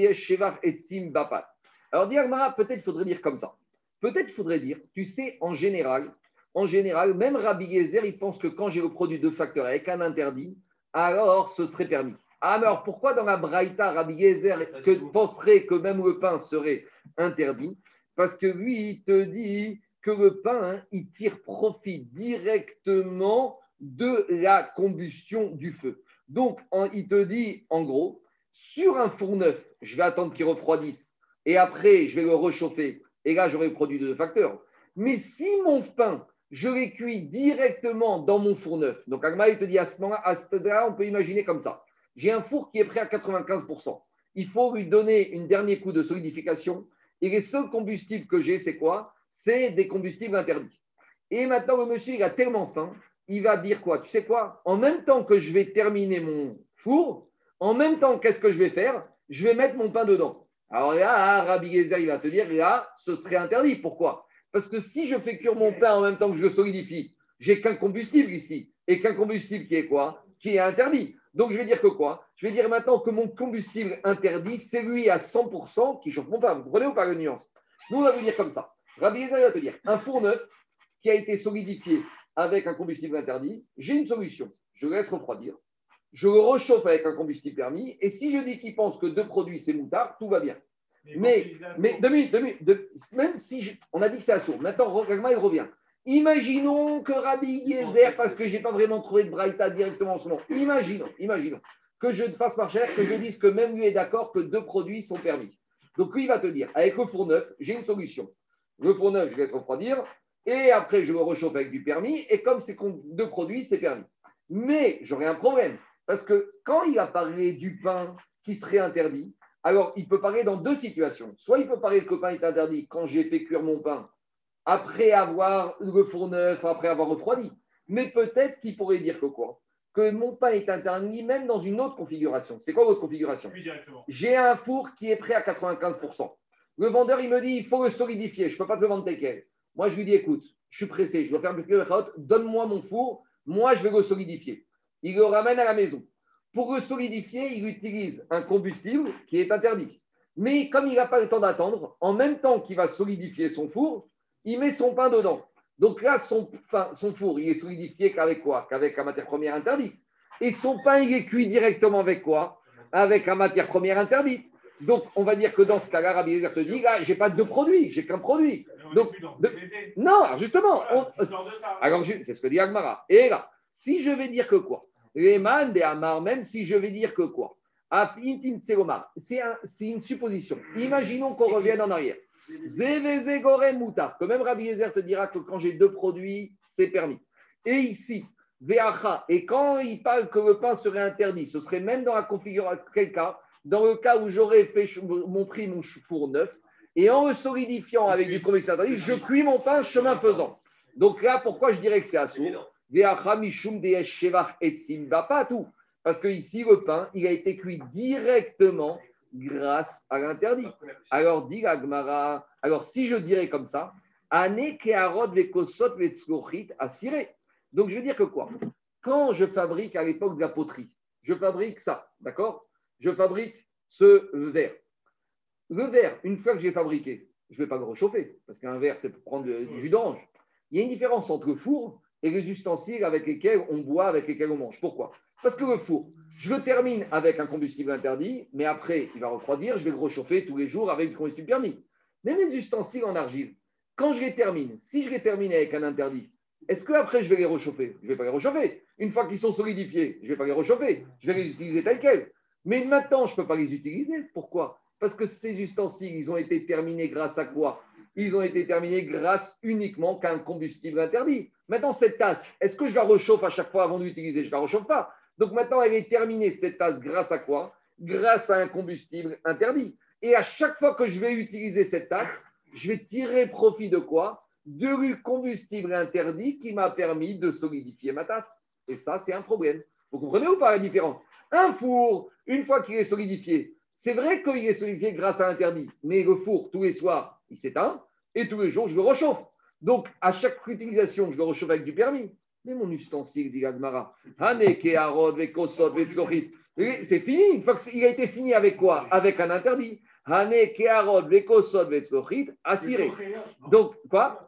etzim bapat. Alors diragmara, peut-être faudrait dire comme ça. Peut-être faudrait dire, tu sais, en général, en général, même Rabbi Yezer, il pense que quand j'ai le produit de facteur avec un interdit, alors ce serait permis. Ah, alors pourquoi dans la Braïta, Rabbi Yezer que, penserait que même le pain serait interdit? Parce que lui, il te dit le pain, hein, il tire profit directement de la combustion du feu. Donc, il te dit, en gros, sur un four neuf, je vais attendre qu'il refroidisse et après, je vais le réchauffer. Et là, j'aurai le produit de deux facteurs. Mais si mon pain, je l'ai cuit directement dans mon four neuf, donc Agma, il te dit à ce moment-là, on peut imaginer comme ça. J'ai un four qui est prêt à 95%. Il faut lui donner un dernier coup de solidification. Et les seuls combustibles que j'ai, c'est quoi? C'est des combustibles interdits. Et maintenant, le monsieur, il a tellement faim, il va dire quoi? Tu sais quoi? En même temps que je vais terminer mon four, en même temps, qu'est-ce que je vais faire? Je vais mettre mon pain dedans. Alors là, Rabbi Gezer, il va te dire, là, ce serait interdit. Pourquoi? Parce que si je fais cuire mon pain en même temps que je le solidifie, j'ai qu'un combustible ici. Et qu'un combustible qui est quoi? Qui est interdit. Donc je vais dire que quoi? Je vais dire maintenant que mon combustible interdit, c'est lui à 100% qui chauffe mon pain. Vous comprenez ou pas la nuance? Nous, on va vous dire comme ça. Rabbi Gezer va te dire, un four neuf qui a été solidifié avec un combustible interdit, j'ai une solution. Je le laisse refroidir. Je le réchauffe avec un combustible permis. Et si je dis qu'il pense que deux produits, c'est moutard, tout va bien. Mais, mais, deux minutes, deux minutes, même si on a dit que c'est sourd, maintenant, il revient. Imaginons que Rabbi Yezer, parce que je n'ai pas vraiment trouvé de Braïta directement en ce moment, imaginons, imaginons que je fasse marcher, que je dise que même lui est d'accord que deux produits sont permis. Donc lui, il va te dire, avec le four neuf, j'ai une solution. Le four neuf, je laisse refroidir. Et après, je le réchauffe avec du permis. Et comme c'est deux produits, c'est permis. Mais j'aurais un problème. Parce que quand il a parlé du pain qui serait interdit, alors il peut parler dans deux situations. Soit il peut parler que le pain est interdit quand j'ai fait cuire mon pain après avoir le four neuf, après avoir refroidi. Mais peut-être qu'il pourrait dire que quoi? Que mon pain est interdit même dans une autre configuration. C'est quoi votre configuration? J'ai un four qui est prêt à 95%. Le vendeur, il me dit, il faut le solidifier. Je ne peux pas te le vendre tel. Moi, je lui dis, écoute, je suis pressé, je dois faire le donne-moi mon four, moi, je vais le solidifier. Il le ramène à la maison. Pour le solidifier, il utilise un combustible qui est interdit. Mais comme il n'a pas le temps d'attendre, en même temps qu'il va solidifier son four, il met son pain dedans. Donc là, son, son four, il est solidifié qu'avec quoi? Qu'avec la matière première interdite. Et son pain, il est cuit directement avec quoi? Avec la matière première interdite. Donc, on va dire que dans ce cas-là, Rabbi te dit, là, j'ai pas deux produits, j'ai qu'un produit. Donc, non, justement. alors, c'est ce que dit Agmara. Et là, si je vais dire que quoi? Les man de Amar, même si je vais dire que quoi? C'est une supposition. Imaginons qu'on revienne en arrière. que même Rabbi Yezer te dira que quand j'ai deux produits, c'est permis. Et ici, Veacha, et quand il parle que le pain serait interdit, ce serait même dans la configuration, quel cas? Dans le cas où j'aurais fait mon prix mon four neuf, et en le solidifiant avec du commissaire je cuis mon pain chemin faisant. Donc là, pourquoi je dirais que c'est assourd pas tout. Parce que ici, le pain, il a été cuit directement grâce à l'interdit. Alors, dit Agmara, alors si je dirais comme ça, Donc, je veux dire que quoi? Quand je fabrique à l'époque de la poterie, je fabrique ça, d'accord? Je fabrique ce verre. Le verre, une fois que j'ai fabriqué, je ne vais pas le réchauffer, parce qu'un verre, c'est pour prendre du jus d'orange. Il y a une différence entre le four et les ustensiles avec lesquels on boit, avec lesquels on mange. Pourquoi? Parce que le four, je le termine avec un combustible interdit, mais après, il va refroidir, je vais le réchauffer tous les jours avec du combustible permis. Mais mes ustensiles en argile, quand je les termine, si je les termine avec un interdit, est-ce que après je vais les réchauffer? Je ne vais pas les réchauffer. Une fois qu'ils sont solidifiés, je ne vais pas les réchauffer. Je vais les utiliser tels quels. Mais maintenant, je ne peux pas les utiliser. Pourquoi? Parce que ces ustensiles, ils ont été terminés grâce à quoi? Ils ont été terminés grâce uniquement qu'à un combustible interdit. Maintenant, cette tasse, est-ce que je la réchauffe à chaque fois avant de l'utiliser? Je ne la réchauffe pas. Donc maintenant, elle est terminée, cette tasse, grâce à quoi? Grâce à un combustible interdit. Et à chaque fois que je vais utiliser cette tasse, je vais tirer profit de quoi? De combustible interdit qui m'a permis de solidifier ma tasse. Et ça, c'est un problème. Vous comprenez ou pas la différence? Un four, une fois qu'il est solidifié, c'est vrai qu'il est solidifié grâce à l'interdit, mais le four, tous les soirs, il s'éteint, et tous les jours, je le réchauffe. Donc, à chaque utilisation, je le réchauffe avec du permis. Mais mon ustensile, dit Agmara, c'est fini. Une fois qu'il a été fini avec quoi? Avec un interdit. Donc, quoi?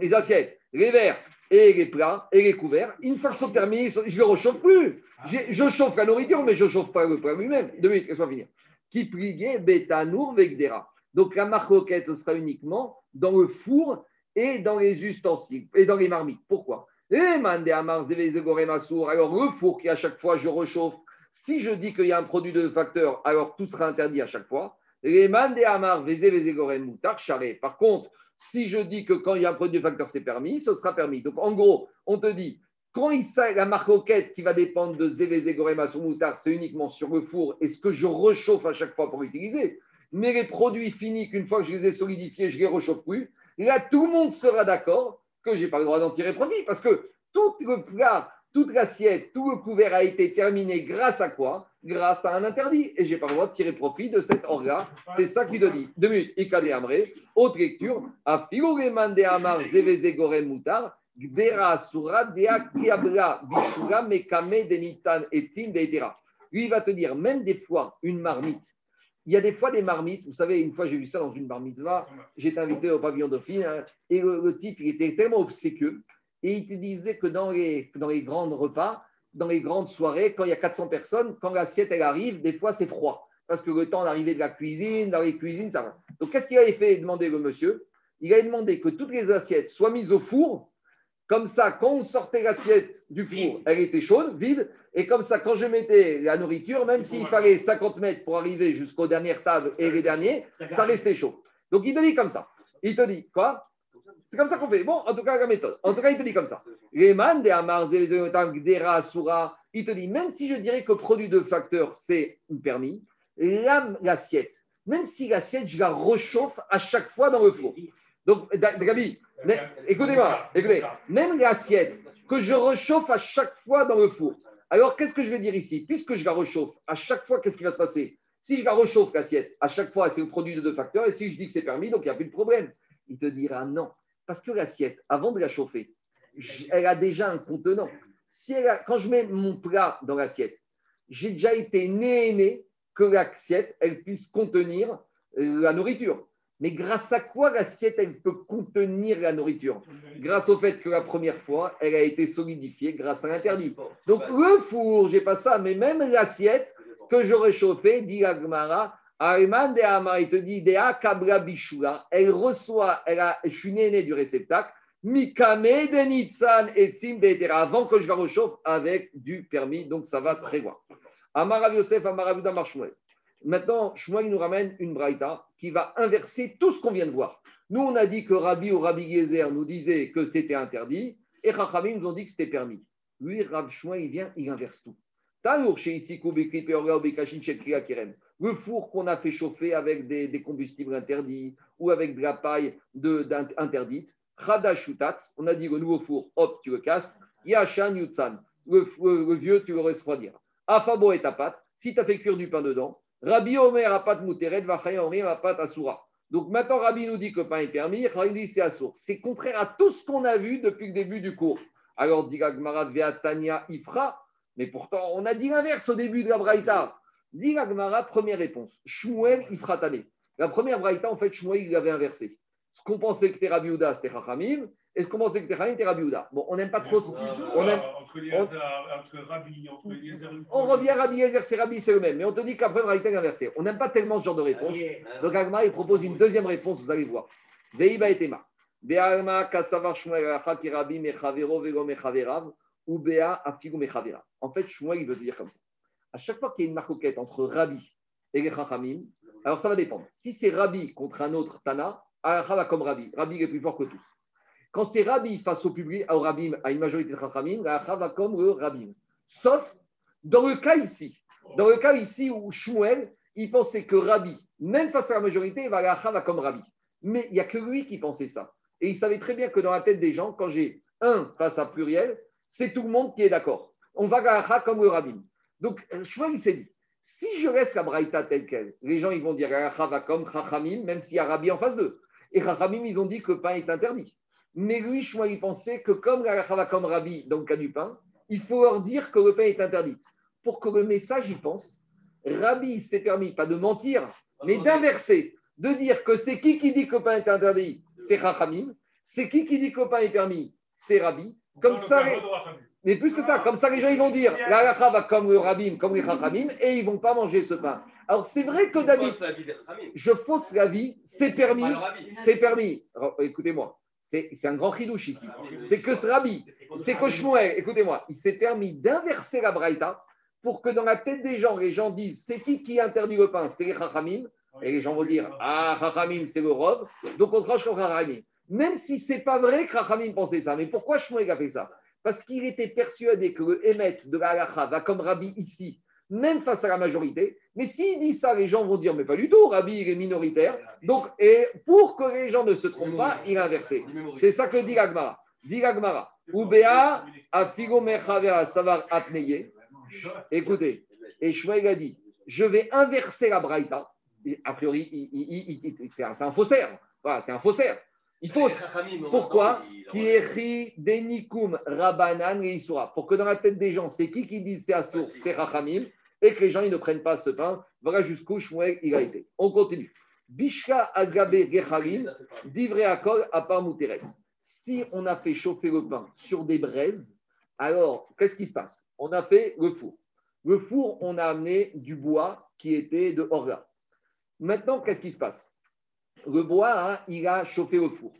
Les assiettes, les verres, et les plats et les couverts. Une fois qu'ils sont terminés, je ne les rechauffe plus. Je chauffe la nourriture, mais je ne chauffe pas le plat lui-même. Deux minutes, laisse-moi finir. Qui pliait betanour vegdera. Donc la marque ce sera uniquement dans le four et dans les ustensiles et dans les marmites. Pourquoi? Massour. Alors, le four qui à chaque fois je réchauffe, si je dis qu'il y a un produit de facteur, alors tout sera interdit à chaque fois. Charé. Par contre, si je dis que quand il y a un produit facteur, c'est permis, ce sera permis. Donc, en gros, on te dit, quand il la marque qui va dépendre de Zévézé Massour Moutar, c'est uniquement sur le four et ce que je réchauffe à chaque fois pour l'utiliser. Mais les produits finis, qu'une fois que je les ai solidifiés, je ne les réchauffe plus, là, tout le monde sera d'accord que je n'ai pas le droit d'en tirer profit parce que tout le plat, toute l'assiette, tout le couvert a été terminé grâce à quoi? Grâce à un interdit. Et je n'ai pas le droit de tirer profit de cet orga. C'est ça qu'il te dit. Deux minutes. Ikade Amré. Autre lecture. A de Amar Zeveze Mutar. Gdera Sura Dea Kiabla Bishura Mekame Denitan Etzim Deitera. Lui, il va te dire, même des fois, une marmite. Il y a des fois des marmites. Vous savez, une fois, j'ai vu ça dans une marmite là. J'étais invité au pavillon Dauphine. Hein, et le, type, il était tellement obséquieux et il te disait que dans les, dans les grands repas, dans les grandes soirées, quand il y a 400 personnes, quand l'assiette elle arrive, des fois c'est froid. Parce que le temps d'arriver de la cuisine, dans les cuisines, ça va. Donc qu'est-ce qu'il avait fait demander le monsieur? Il a demandé que toutes les assiettes soient mises au four. Comme ça, quand on sortait l'assiette du four, elle était chaude, vide. Et comme ça, quand je mettais la nourriture, même s'il fallait 50 mètres pour arriver jusqu'aux dernières tables et les derniers, ça restait chaud. Donc il te dit comme ça. Il te dit quoi? C'est comme ça qu'on fait. Bon, en tout cas, la méthode. En tout cas, il te dit comme ça. Il te dit, même si je dirais que produit de facteur, c'est permis, l'assiette, même si l'assiette, je la réchauffe à chaque fois dans le four. Donc, Gabi, écoutez-moi, écoutez, même l'assiette que je réchauffe à chaque fois dans le four. Alors, qu'est-ce que je vais dire ici? Puisque je la réchauffe à chaque fois, qu'est-ce qui va se passer? Si je la réchauffe, l'assiette, à chaque fois, c'est le produit de deux facteurs, et si je dis que c'est permis, donc il n'y a plus de problème. Il te dira non. Parce que l'assiette, avant de la chauffer, elle a déjà un contenant. Si quand je mets mon plat dans l'assiette, j'ai déjà été né, né que l'assiette, elle puisse contenir euh, la nourriture. Mais grâce à quoi l'assiette, elle peut contenir la nourriture? Grâce au fait que la première fois, elle a été solidifiée grâce à l'interdit. Donc le four, j'ai pas ça, mais même l'assiette que j'aurais chauffée, dit Agmara, Ayman de Amar, il te dit, Kabla Bishula, elle reçoit, elle a, je suis né du réceptacle, Mikame de Nitzan et Tzim avant que je la rechauffe avec du permis, donc ça va très loin. Amarav Yosef, Amarav Damar Maintenant, Shmuel nous ramène une braïta qui va inverser tout ce qu'on vient de voir. Nous, on a dit que Rabbi ou Rabbi Yezer nous disait que c'était interdit, et Chachamim nous ont dit que c'était permis. Lui, Rav Shmuel, il vient, il inverse tout. Tanour, chez Isikou, Bekri, Peorga, Bekachin, Kriya, Kirem le four qu'on a fait chauffer avec des, combustibles interdits ou avec de la paille de, interdite. Khadashutatz, on a dit le nouveau four, hop, tu le casses. Yashan Yutsan, le, vieux, tu le refroidir. Afabo et tapat, si tu as fait cuire du pain dedans. Rabbi Omer apat muteret, Omer apat asura. Donc maintenant, Rabbi nous dit que le pain est permis, Rabbi dit c'est assour. C'est contraire à tout ce qu'on a vu depuis le début du cours. Alors, dit Gagmarat Veatania Ifra, mais pourtant, on a dit l'inverse au début de la Braïta. Dit Gmara, première réponse. Shmuel Ifratane. La première braïta, en fait, Shmuel, il avait inversé. Ce qu'on pensait que c'était Rabbi Uda, c'était Chachamim. Et ce qu'on pensait que c'était Chachamim, c'était Rabbi Uda. Bon, on n'aime pas trop. on, aime, on, on revient à Rabbi Yezer, c'est Rabbi, c'est le même. Mais on te dit qu'après, braïta est inversé. On n'aime pas tellement ce genre de réponse. Donc, Agma, il propose une deuxième réponse, vous allez voir. Veiba et Tema. Be'alma kasavar Shmuel achaki Rabbi mechavero vego mechaverav. Ou Bea afigu mechavera. En fait, Shmuel, il veut dire comme ça à chaque fois qu'il y a une marcoquette entre Rabbi et les Chachamim, alors ça va dépendre. Si c'est Rabbi contre un autre Tana, Alacha va comme Rabbi. Rabbi est plus fort que tous. Quand c'est Rabbi face au public, au Rabbi, à une majorité de Chachamim, va comme le Rabbi. Sauf dans le cas ici. Dans le cas ici où Shmuel, il pensait que Rabbi, même face à la majorité, Alacha va comme Rabbi. Mais il n'y a que lui qui pensait ça. Et il savait très bien que dans la tête des gens, quand j'ai un face à pluriel, c'est tout le monde qui est d'accord. On va Alacha comme le. Donc, Shmuel, il s'est dit, si je laisse la Braïta telle qu'elle, les gens ils vont dire comme Chachamim, même s'il y a Rabbi en face d'eux. Et Chachamim, ils ont dit que le pain est interdit. Mais lui, Shmuel, il pensait que comme comme Rabbi, dans le cas du pain, il faut leur dire que le pain est interdit. Pour que le message, il pense, Rabbi s'est permis, pas de mentir, mais d'inverser, de dire que c'est qui qui dit que le pain est interdit? C'est Chachamim. C'est qui qui dit que le pain est permis? C'est Rabbi. Comme ça, mais plus que ça, comme ça, les gens ils vont dire la va comme le rabbin, comme les chachamim, et ils ne vont pas manger ce pain. Alors c'est vrai que David, je fausse la vie, c'est permis, c'est permis. Écoutez-moi, C'est un grand chidouche ici. C'est que ce rabbi, c'est que Shmuel, écoutez-moi, il s'est permis d'inverser la braïta pour que dans la tête des gens, les gens disent c'est qui qui interdit le pain? C'est les Chachamim. Et les gens vont dire ah, Chachamim, c'est le robe. Donc on tranche contre Chachamim. Même si c'est pas vrai que Chachamim pensait ça. Mais pourquoi Shmuel a fait ça? Parce qu'il était persuadé que le Emet de la halacha va comme Rabbi ici, même face à la majorité. Mais s'il dit ça, les gens vont dire mais pas du tout, Rabbi il est minoritaire. Donc, et pour que les gens ne se trompent pas, il a inversé. C'est ça que dit l'Agmara. Dit l'Agmara. Ubea savar atneye. Écoutez, et a dit, je vais inverser la braïta. A priori, c'est un faussaire. Voilà, c'est un faussaire. Il faut. Pourquoi Kiechi denikum rabanan leisura. Pour que dans la tête des gens, c'est qui qui dit c'est assour, c'est rachamim, et que les gens ils ne prennent pas ce pain. Voilà jusqu'où Shmuel il a été. On continue. Bishka agabe gechalim, divrei akol apar muteret. Si on a fait chauffer le pain sur des braises, alors qu'est-ce qui se passe? On a fait le four. Le four, on a amené du bois qui était de orga. Maintenant, qu'est-ce qui se passe? Le bois, hein, il a chauffé le four.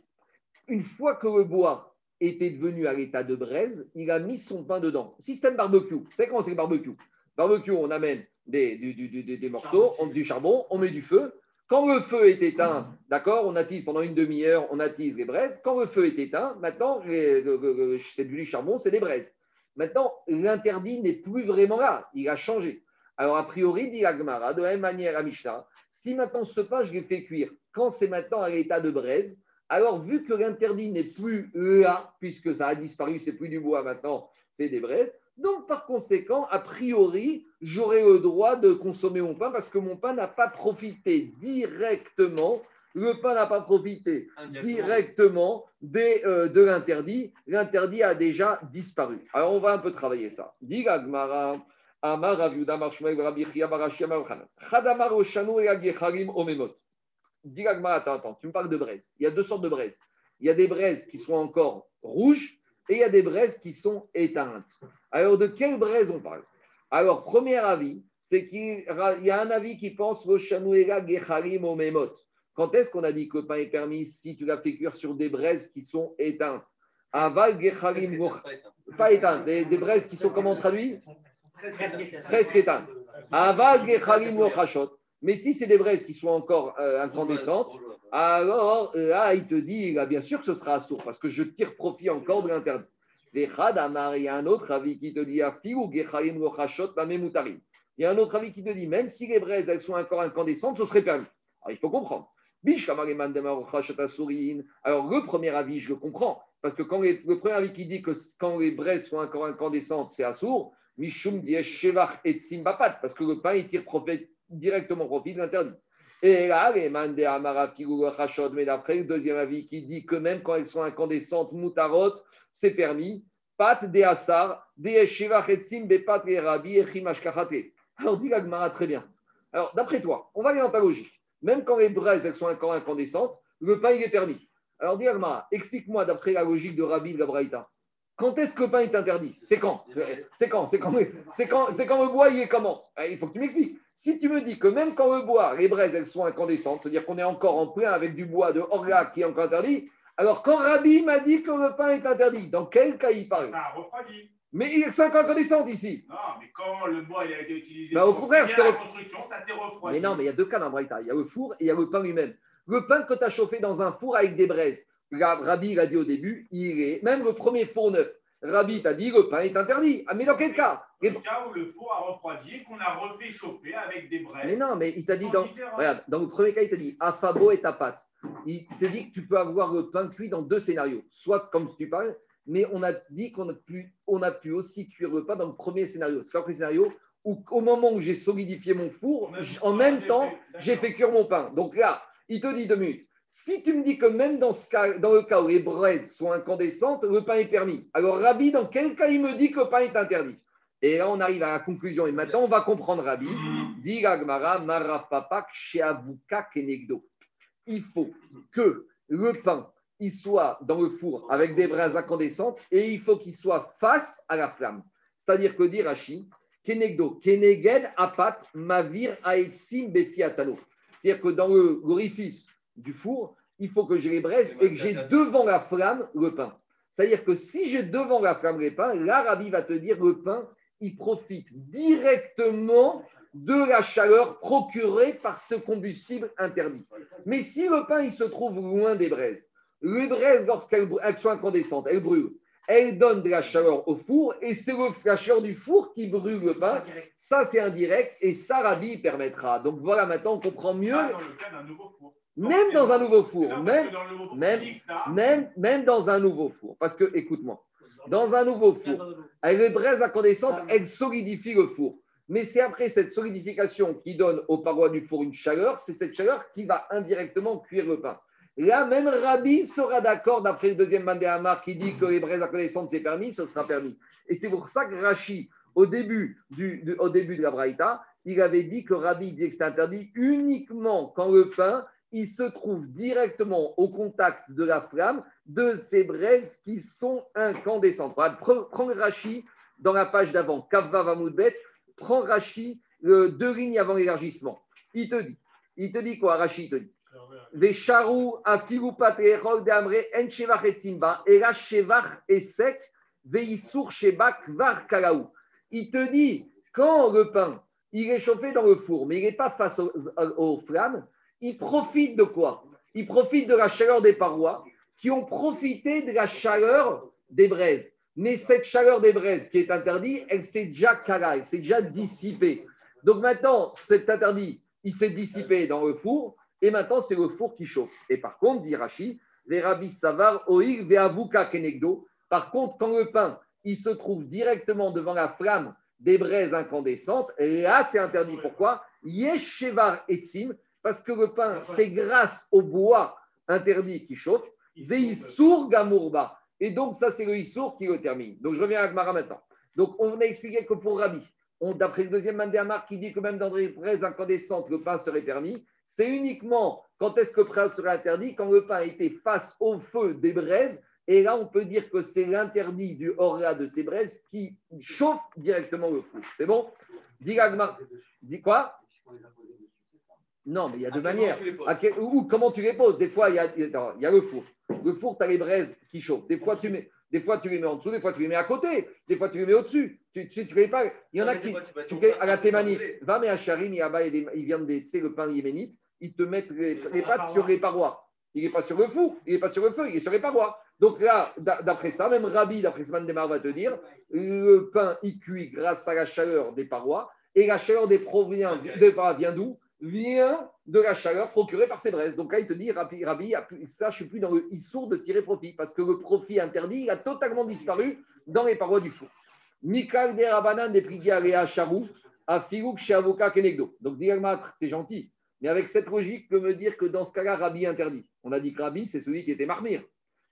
Une fois que le bois était devenu à l'état de braise, il a mis son pain dedans. Système barbecue. Savez comment c'est le barbecue? Barbecue, on amène des, du- du- du- des morceaux, on, du charbon, on met du feu. Quand le feu est éteint, d'accord, on attise pendant une demi-heure, on attise les braises. Quand le feu est éteint, maintenant, les- le- le- le- c'est du charbon, c'est des braises. Maintenant, l'interdit n'est plus vraiment là, il a changé. Alors, a priori, dit Agmara, de la même manière à Mishnah, si maintenant ce pain, je l'ai fait cuire, quand c'est maintenant à l'état de braise, alors vu que l'interdit n'est plus là, puisque ça a disparu, c'est plus du bois maintenant, c'est des braises, donc par conséquent, a priori, j'aurai le droit de consommer mon pain parce que mon pain n'a pas profité directement, le pain n'a pas profité directement des, euh, de l'interdit. L'interdit a déjà disparu. Alors, on va un peu travailler ça. Dit Gagmara, Amar Rav Yehuda Bar Shmuel Rabbi Chia. Chadamar Oshanu et Agyecharim Omemot. Gagmara, attends, attends, tu me parles de braises. Il y a deux sortes de braises. Il y a des braises qui sont encore rouges et il y a des braises qui sont éteintes. Alors, de quelle braise on parle? Alors, premier avis, c'est qu'il y a un avis qui pense Oshanu et Agyecharim Omemot. Quand est-ce qu'on a dit que le pain est permis si tu l'as fait cuire sur des braises qui sont éteintes? Aval gechalim moch- pas éteintes, des, des braises qui sont comment traduit Presque éteintes. Aval gechalim. Mais si c'est des braises qui sont encore euh, incandescentes, alors là, il te dit, bien sûr que ce sera sourd parce que je tire profit encore de l'interdit. Il y a un autre avis qui te dit. Il y a un autre avis qui te dit, même si les braises, sont encore incandescentes, ce serait permis. Alors, il faut comprendre. Alors, le premier avis, je le comprends. Parce que quand les- le premier avis qui dit que quand les braises sont encore incandescentes, c'est assour, Mishum shevach et simbapat. Parce que le pain, il tire directement profit de l'interdit. Et là, les man de amara figu rachot, mais d'après le deuxième avis qui dit que même quand elles sont incandescentes, mutarot, c'est permis. Pat de asar, de shevach et sim bepat et rabi et chimash kachate. Alors, dit la Gemara, très bien. Alors, d'après toi, on va aller dans ta logique. Même quand les braises elles sont encore incandescentes, le pain il est permis. Alors dis Agmara, explique-moi d'après la logique de Rabbi de la Braïta. Quand est-ce que le pain est interdit C'est quand C'est quand C'est quand, c'est quand, le bois il est comment Eh, Il faut que tu m'expliques. Si tu me dis que même quand le bois, les braises elles sont incandescentes, c'est-à-dire qu'on est encore en plein avec du bois de orga qui est encore interdit, alors quand Rabbi m'a dit que le pain est interdit, dans quel cas il parle Ça refroidit. Mais il est 5 incandescentes ici. Non, mais quand le bois il a été utilisé Bah, au contraire, c'est la construction, ça s'est refroidi. Mais non, mais il y a deux cas dans Braïta. Il y a le four et il y a le pain lui-même. Le pain que tu as chauffé dans un four avec des braises, là, Rabbi l'a dit au début, il est même le premier four neuf. Rabbi t'a dit le pain est interdit. Ah, mais dans quel cas? Le cas où le four a refroidi qu'on a refait chauffer avec des braises. Mais non, mais il t'a dit dans, regarde, dans le premier cas, il t'a dit afabo et ta pâte. Il te dit que tu peux avoir le pain cuit dans deux scénarios. Soit comme tu parles, mais on a dit qu'on a pu, on a pu aussi cuire le pain dans le premier scénario. C'est quoi le premier scénario? Où au moment où j'ai solidifié mon four, en même temps, j'ai fait cuire mon pain. Donc là, il te dit deux minutes. Si tu me dis que même dans, ce cas, dans le cas où les braises sont incandescentes, le pain est permis. Alors Rabbi, dans quel cas il me dit que le pain est interdit? Et là, on arrive à la conclusion. Et maintenant, on va comprendre Rabbi. Dit. Il faut que le pain il soit dans le four avec des braises incandescentes et il faut qu'il soit face à la flamme. C'est-à-dire que dit Rashi, Kenegdo, Keneged apat mavir aetsim befiatano. C'est-à-dire que dans l'orifice du four, il faut que j'ai les braises et que j'ai devant la flamme le pain. C'est-à-dire que si j'ai devant la flamme le pain, l'Arabie va te dire le pain, il profite directement de la chaleur procurée par ce combustible interdit. Mais si le pain, il se trouve loin des braises, les braises, lorsqu'elles sont incandescentes, elles brûlent, elles donnent de la chaleur au four et c'est le, la chaleur du four qui brûle le pain. Ça, c'est indirect et ça, Rabbi permettra. Donc voilà, maintenant, on comprend mieux. Ah, dans le cas d'un nouveau four. Même dans un nouveau four, même, même- même, même dans un nouveau four. Parce que, écoute-moi, dans un nouveau four, avec les braises incandescentes, elles solidifient le four. Mais c'est après cette solidification qui donne aux parois du four une chaleur, c'est cette chaleur qui va indirectement cuire le pain. Là, même Rabbi sera d'accord, d'après le deuxième Mandéhamar qui dit que les braises incandescentes c'est permis, ce sera permis. Et c'est pour ça que Rashi, au début, du, du- au début de la Braïta, il avait dit que Rabbi disait que c'était interdit uniquement quand le pain il se trouve directement au contact de la flamme de ces braises qui sont incandescentes. Prends le Rashi dans la page d'avant, Kavva Vamoudbet, prends Rashi euh, deux lignes avant l'élargissement. Il te dit, il te dit quoi, Rashi il te dit? En shevach et simba, et la shevach et sec, veisur sheba kvar kalaou. Il te dit, quand le pain, il est chauffé dans le four, mais il n'est pas face aux, aux flammes, il profite de quoi? Il profite de la chaleur des parois qui ont profité de la chaleur des braises. Mais cette chaleur des braises qui est interdite, elle s'est déjà cala, elle s'est déjà dissipée. Donc maintenant, cet interdit, il s'est dissipé dans le four, et maintenant c'est le four qui chauffe. Et par contre, dit Rashi, les rabbis savar oig ve'avuka kenegdo. Par contre, quand le pain, il se trouve directement devant la flamme des braises incandescentes, là c'est interdit. Pourquoi? Yeshevar etzim, parce que le pain, c'est grâce au bois interdit qui chauffe, veisur gamourba. Et donc, ça, c'est le Issour qui le termine. Donc, je reviens à Agmara maintenant. Donc, on a expliqué que pour Rabbi, d'après le deuxième Mandéamar qui dit que même dans les braises incandescentes, le pain serait permis, c'est uniquement quand est-ce que le pain serait interdit? Quand le pain était face au feu des braises. Et là, on peut dire que c'est l'interdit du hors de ces braises qui chauffe directement le four. C'est bon? Dis Agmar. Dis quoi? Non, mais il y a deux manières. À quel- ou comment tu les poses? Des fois, il y a, il y le four. Le four, tu as les braises qui chauffent. Des fois, tu mets, des fois, tu les mets en dessous, des fois, tu les mets à côté, des fois, tu les mets au-dessus. Tu, tu, tu les pas. Il y en a qui. Tu fais à la thémanite, va mais à Charim, il y a bas, il y a des- tu sais, le pain yéménite, ils te mettent les, les pattes sur les parois. Il n'est pas sur le four, il n'est pas sur le feu, il est sur les parois. Donc là, d'a- d'après ça, même Rabbi, d'après ce Demar va te dire, le pain, il cuit grâce à la chaleur des parois, et la chaleur des provient, des parois vient d'où? Vient de la chaleur procurée par ces braises. Donc là, il te dit, Rabbi, Rabbi, ça, je suis plus dans le issour de tirer profit, parce que le profit interdit, il a totalement disparu dans les parois du four. Mikal de Rabanan des Charou, à chez Kenegdo. Donc, Diagmatre, t'es gentil. Mais avec cette logique, peut me dire que dans ce cas-là, Rabbi interdit. On a dit que Rabbi, c'est celui qui était marmire.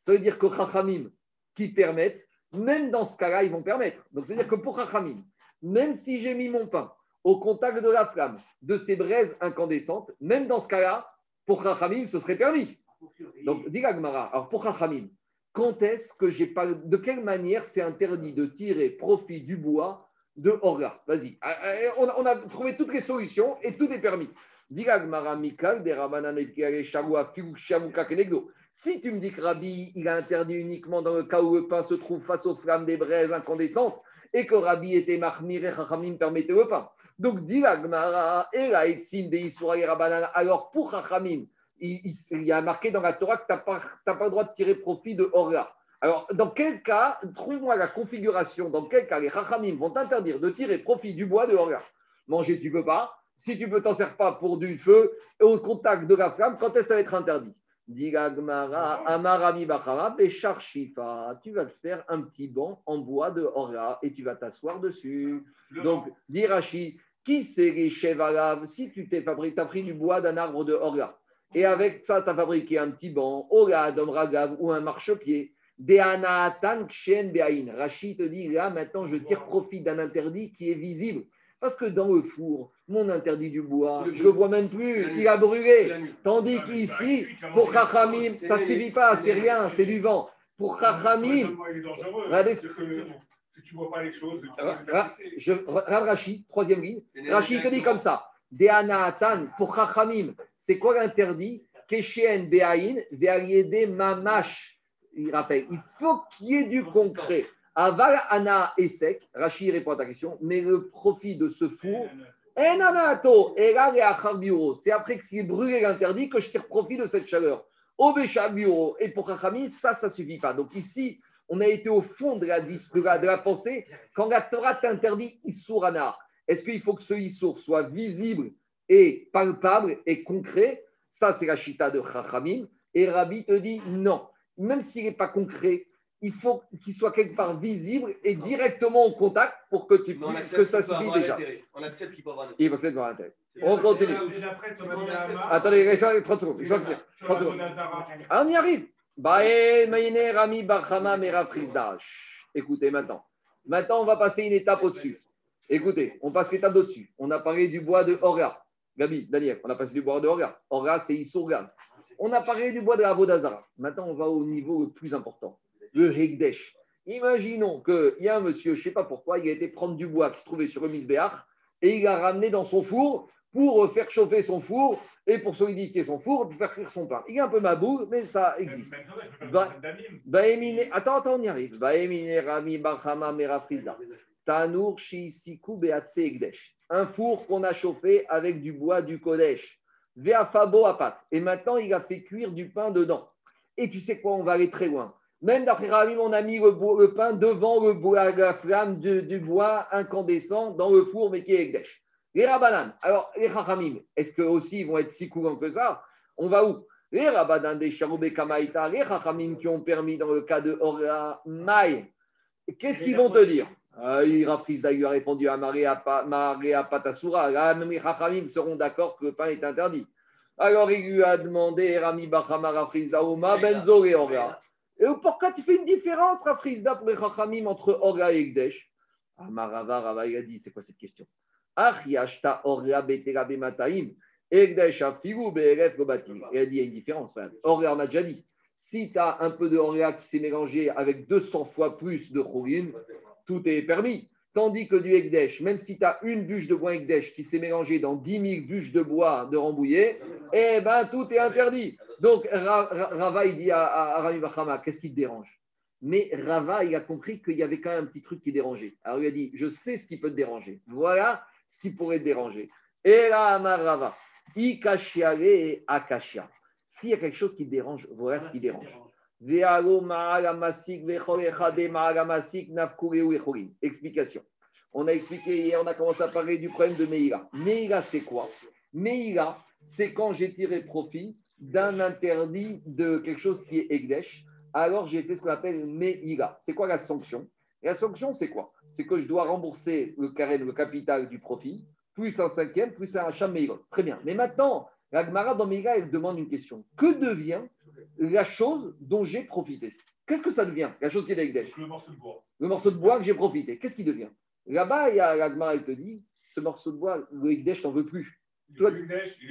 Ça veut dire que Chachamim, qui permettent, même dans ce cas-là, ils vont permettre. Donc, c'est-à-dire que pour Chachamim, même si j'ai mis mon pain au contact de la flamme de ces braises incandescentes, même dans ce cas-là, pour Chachamim, ce serait permis. Donc, dit la Gemara, alors pour Chachamim, quand est-ce que j'ai pas. De quelle manière c'est interdit de tirer profit du bois de Orga Vas-y. Ah, ah, On a, trouvé toutes les solutions et tout est permis. Dit la Gemara, Mikal. Si tu me dis que Rabbi, il a interdit uniquement dans le cas où le pain se trouve face aux flammes des braises incandescentes et que Rabbi était Mahmir et Chachamim permettait le pain. Donc, dit la Gemara, et la Etzim. Alors, pour Chachamim, il, y a marqué dans la Torah que tu n'as pas, t'as pas le droit de tirer profit de Orga. Alors, dans quel cas, trouve-moi la configuration, dans quel cas les Chachamim vont t'interdire de tirer profit du bois de Orga Manger, tu peux pas. Si tu ne t'en sers pas pour du feu, au contact de la flamme, quand est-ce que ça va être interdit? Dit Amarami Bachara, Béchar Shifa. Tu vas te faire un petit banc en bois de Orga et tu vas t'asseoir dessus. Donc, dit Rashi, qui c'est les chevalaves Si tu t'es fabriqué, as pris du bois d'un arbre de Orga, et avec ça, tu as fabriqué un petit banc, Orga, d'homme ragav ou un marchepied, des anatan kshen be'ain. Rashi te dit, là, maintenant, je tire profit d'un interdit qui est visible. Parce que dans le four, mon interdit du bois, je ne le vois même plus, il a brûlé. Tandis qu'ici, pour Chachamim, ça ne suffit pas, c'est rien, c'est du vent. Pour Chachamim. Regardez que tu vois pas les choses. je, regarde Rashi, troisième ligne. Rashi te dit comme ça. Deanatan, pour Chachamim, c'est quoi l'interdit? Keshen Beaïn, Ve'aliede Mamash. Il rappelle, il faut qu'il y ait du concret. Aval Ana et sec, Rachid répond à ta question, mais le profit de ce four, Enanato, et c'est après que s'il est brûlé l'interdit que je tire profit de cette chaleur. Obécha Biuro. Et pour Chachami, ça, ça ne suffit pas. Donc ici, on a été au fond de la, dis- de la, de la pensée. Quand la Torah t'interdit Issourana, est-ce qu'il faut que ce Issour soit visible et palpable et concret? Ça, c'est la chita de Chachamim. Et Rabbi te dit non. Même s'il n'est pas concret, il faut qu'il soit quelque part visible et directement en contact pour que, tu puisses, accepte que ça suffit avoir déjà. On accepte qu'il peut avoir l'intérêt. Il faut que ça soit intérêt. On continue. Accepte. Attendez, restez 30 secondes. Je vais finir. sur 30 la secondes. Vodazara. Ah, on y arrive. Rami. Écoutez maintenant. Maintenant, on va passer une étape au-dessus. Écoutez, on passe l'étape au-dessus. On a parlé du bois de Hora. Gabi, Daniel, on a passé du bois de Hora. Hora, c'est Issourgan. On a parlé du bois de Avodazara. Maintenant, on va au niveau le plus important, le Hegdesh. Imaginons qu'il y a un monsieur, je ne sais pas pourquoi, il a été prendre du bois qui se trouvait sur le et il l'a ramené dans son four pour faire chauffer son four et pour solidifier son four, pour faire cuire son pain. Il est un peu mabou, mais ça existe. Attends, attends, on y arrive. Baemine Rami Egdesh. Un four qu'on a chauffé avec du bois du Kodesh. Veafabo Apat. Et maintenant, il a fait cuire du pain dedans. Et tu sais quoi, on va aller très loin. Même d'après Rami, on a mis le, pain devant le bois, la flamme de- du bois incandescent dans le four, mais qui est Egdesh. Les Rabanan, alors les Chachamim, est-ce que aussi ils vont être si courants que ça? On va où? Les Rabanan des Charoubé Kamaïta, les Chachamim qui ont permis dans le cas de Ora Maï, qu'est-ce qu'ils vont te dire? Ah, il Rafrizda lui a répondu à Maria, Pa- Maria Patasura. Là, même les Chachamim seront d'accord que le pain est interdit. Alors il lui a demandé, Rami Bachama Rafrizda, Oma Benzo et pourquoi tu fais une différence, Rafrizda, pour les Chachamim entre Ora et Egdesh Amarava, Rava, il a dit, c'est quoi cette question? Il a dit, il y a une différence. Ora, on a déjà dit. Si tu as un peu de Ora qui s'est mélangé avec 200 fois plus de Chorin, tout est permis. Tandis que du Ekdesh, même si tu as une bûche de bois Ekdesh qui s'est mélangée dans 10 000 bûches de bois de Rambouillet, eh ben tout est interdit. Donc Ra- Ra- Rava, il dit à, à, Rami Bachama, qu'est-ce qui te dérange? Mais Rava, il a compris qu'il y avait quand même un petit truc qui dérangeait. Alors il a dit, je sais ce qui peut te déranger. Voilà ce qui pourrait déranger. Et là, Amar Rava, Ikashiare. S'il y a quelque chose qui dérange, voilà ce qui dérange. Explication. On a expliqué hier, on a commencé à parler du problème de Meïla. Meïla, c'est quoi? Meïla, c'est quand j'ai tiré profit d'un interdit de quelque chose qui est Egdesh. Alors j'ai fait ce qu'on appelle Meïla. C'est quoi la sanction? La sanction, c'est quoi? C'est que je dois rembourser le carême, le capital du profit, plus un cinquième, plus un achat Meïla. Très bien. Mais maintenant, la Gemara dans Meïla, elle demande une question. Que devient la chose dont j'ai profité? Qu'est-ce que ça devient La chose qui est Egdesh. Le morceau de bois. Le morceau de bois que j'ai profité. Qu'est-ce qui devient? Là-bas, il y a l'Agmara, il te dit, ce morceau de bois, le t'en veux plus. Toi,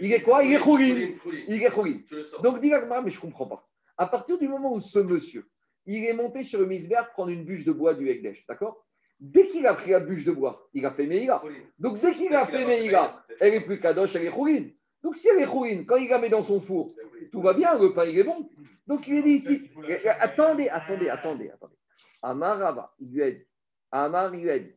Il est quoi? Il est Khourin. Il est Khourin. Donc, dit l'Agmara, mais je ne comprends pas. À partir du moment où ce monsieur, il est monté sur le misberg prendre une bûche de bois du Egdesh, d'accord? Dès qu'il a pris la bûche de bois, il a fait Meïla. Donc, dès qu'il a fait Meïla, elle est plus Kadosh, elle est Khourin. Donc, si elle est Khourin, quand il la met dans son four, tout va bien, le pain, il est bon. Donc, il est dit ici, attendez, attendez, attendez, attendez. Amar Rava, il lui a dit, Amar, il lui a dit,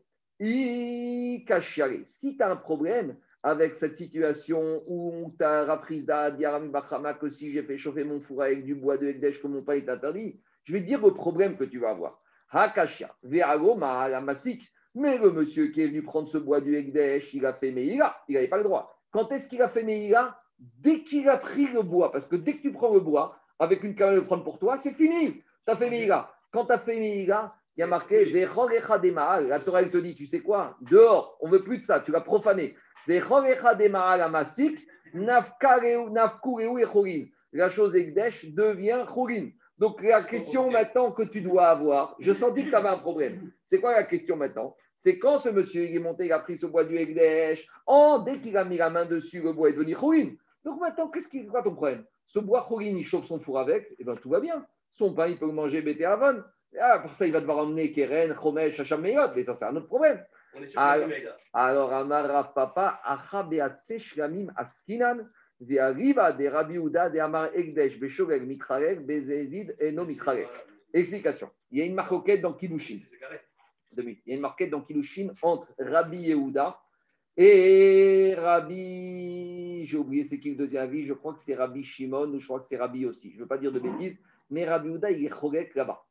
si tu as un problème avec cette situation où tu as Rafrizda, Diaram Bachama, que si j'ai fait chauffer mon four avec du bois de Ekdesh, que mon pain est interdit, je vais te dire le problème que tu vas avoir. Hakashia, Veago, Masik. Mais le monsieur qui est venu prendre ce bois du Ekdesh, il a fait Meïla, il n'avait pas le droit. Quand est-ce qu'il a fait Meïla Dès qu'il a pris le bois, parce que dès que tu prends le bois, avec une canne de prendre pour toi, c'est fini. Tu as fait Meïla. Quand tu as fait Meïla, il y a marqué. La Torah, elle te dit, tu sais quoi? Dehors, on ne veut plus de ça, tu l'as profané. La Masik, Nafkureu Echorin. La chose Ekdesh devient Chorin. Donc la question maintenant que tu dois avoir, je sentis que tu avais un problème. C'est quoi la question maintenant? C'est quand ce monsieur il est monté, il a pris ce bois du Ekdesh, oh, dès qu'il a mis la main dessus, le bois est devenu Chorin. Donc maintenant, qu'est-ce qui quoi ton problème? Ce bois Chorin, il chauffe son four avec, et bien tout va bien. Son pain, il peut manger Bété. Ah, pour ça, il va devoir emmener Keren, Chomesh, Hacham Meyot, mais ça, c'est un autre problème. On est sur Ah, mail, là. Alors, Amar Papa, Acha Beatse Shlamim Askinan, Explication. Il y a une marquette dans Kilushin. Il y a une marquette dans Kilushin entre Rabbi Yehuda et Rabbi. J'ai oublié c'est qui le deuxième avis. Je crois que c'est Rabbi Shimon ou je crois que c'est Rabbi aussi. Je ne veux pas dire de bêtises, mais Rabbi Yehuda, il est Chogek là-bas.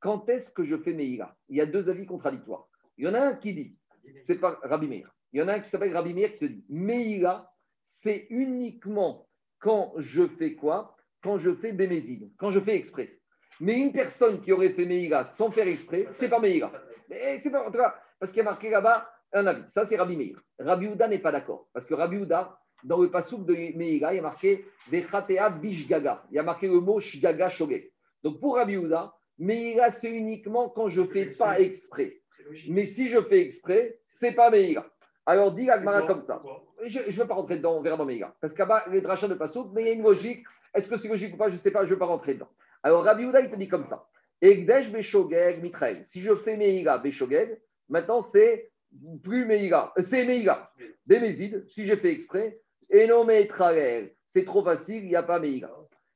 Quand est-ce que je fais Meïla Il y a deux avis contradictoires. Il y en a un qui dit, c'est pas Rabbi Meir. Il y en a un qui s'appelle Rabbi Meir qui te dit, Meïla, c'est uniquement quand je fais quoi? Quand je fais Bémézine, quand je fais exprès. Mais une personne qui aurait fait Meïla sans faire exprès, c'est pas Meïla. Mais c'est pas, en tout cas, parce qu'il y a marqué là-bas un avis. Ça, c'est Rabbi Meir. Rabbi Houda n'est pas d'accord. Parce que Rabbi Houda, dans le pasouk de Meïla, il y a marqué Vechatea Bishgaga. Il y a marqué le mot Shgaga Shogeg. Donc pour Rabbi Houda, Meïla, c'est uniquement quand je fais pas exprès. Mais si je fais exprès, c'est pas Meïla. Alors, dit Agmara comme ça. Je ne veux pas rentrer dedans, on verra dans Meïla. Parce a les drachas de Passouk, mais il y a une logique. Est-ce que c'est logique ou pas? Je ne sais pas, je ne veux pas rentrer dedans. Alors, Rabbi Houda, il te dit comme ça. Egdesh Beshogeg Mitrael. Si je fais Meïla Beshogeg, maintenant c'est plus Meïla. C'est Meïla. Bémézid, si j'ai fait exprès. Et non Metrael. C'est trop facile, il n'y a pas Meïla.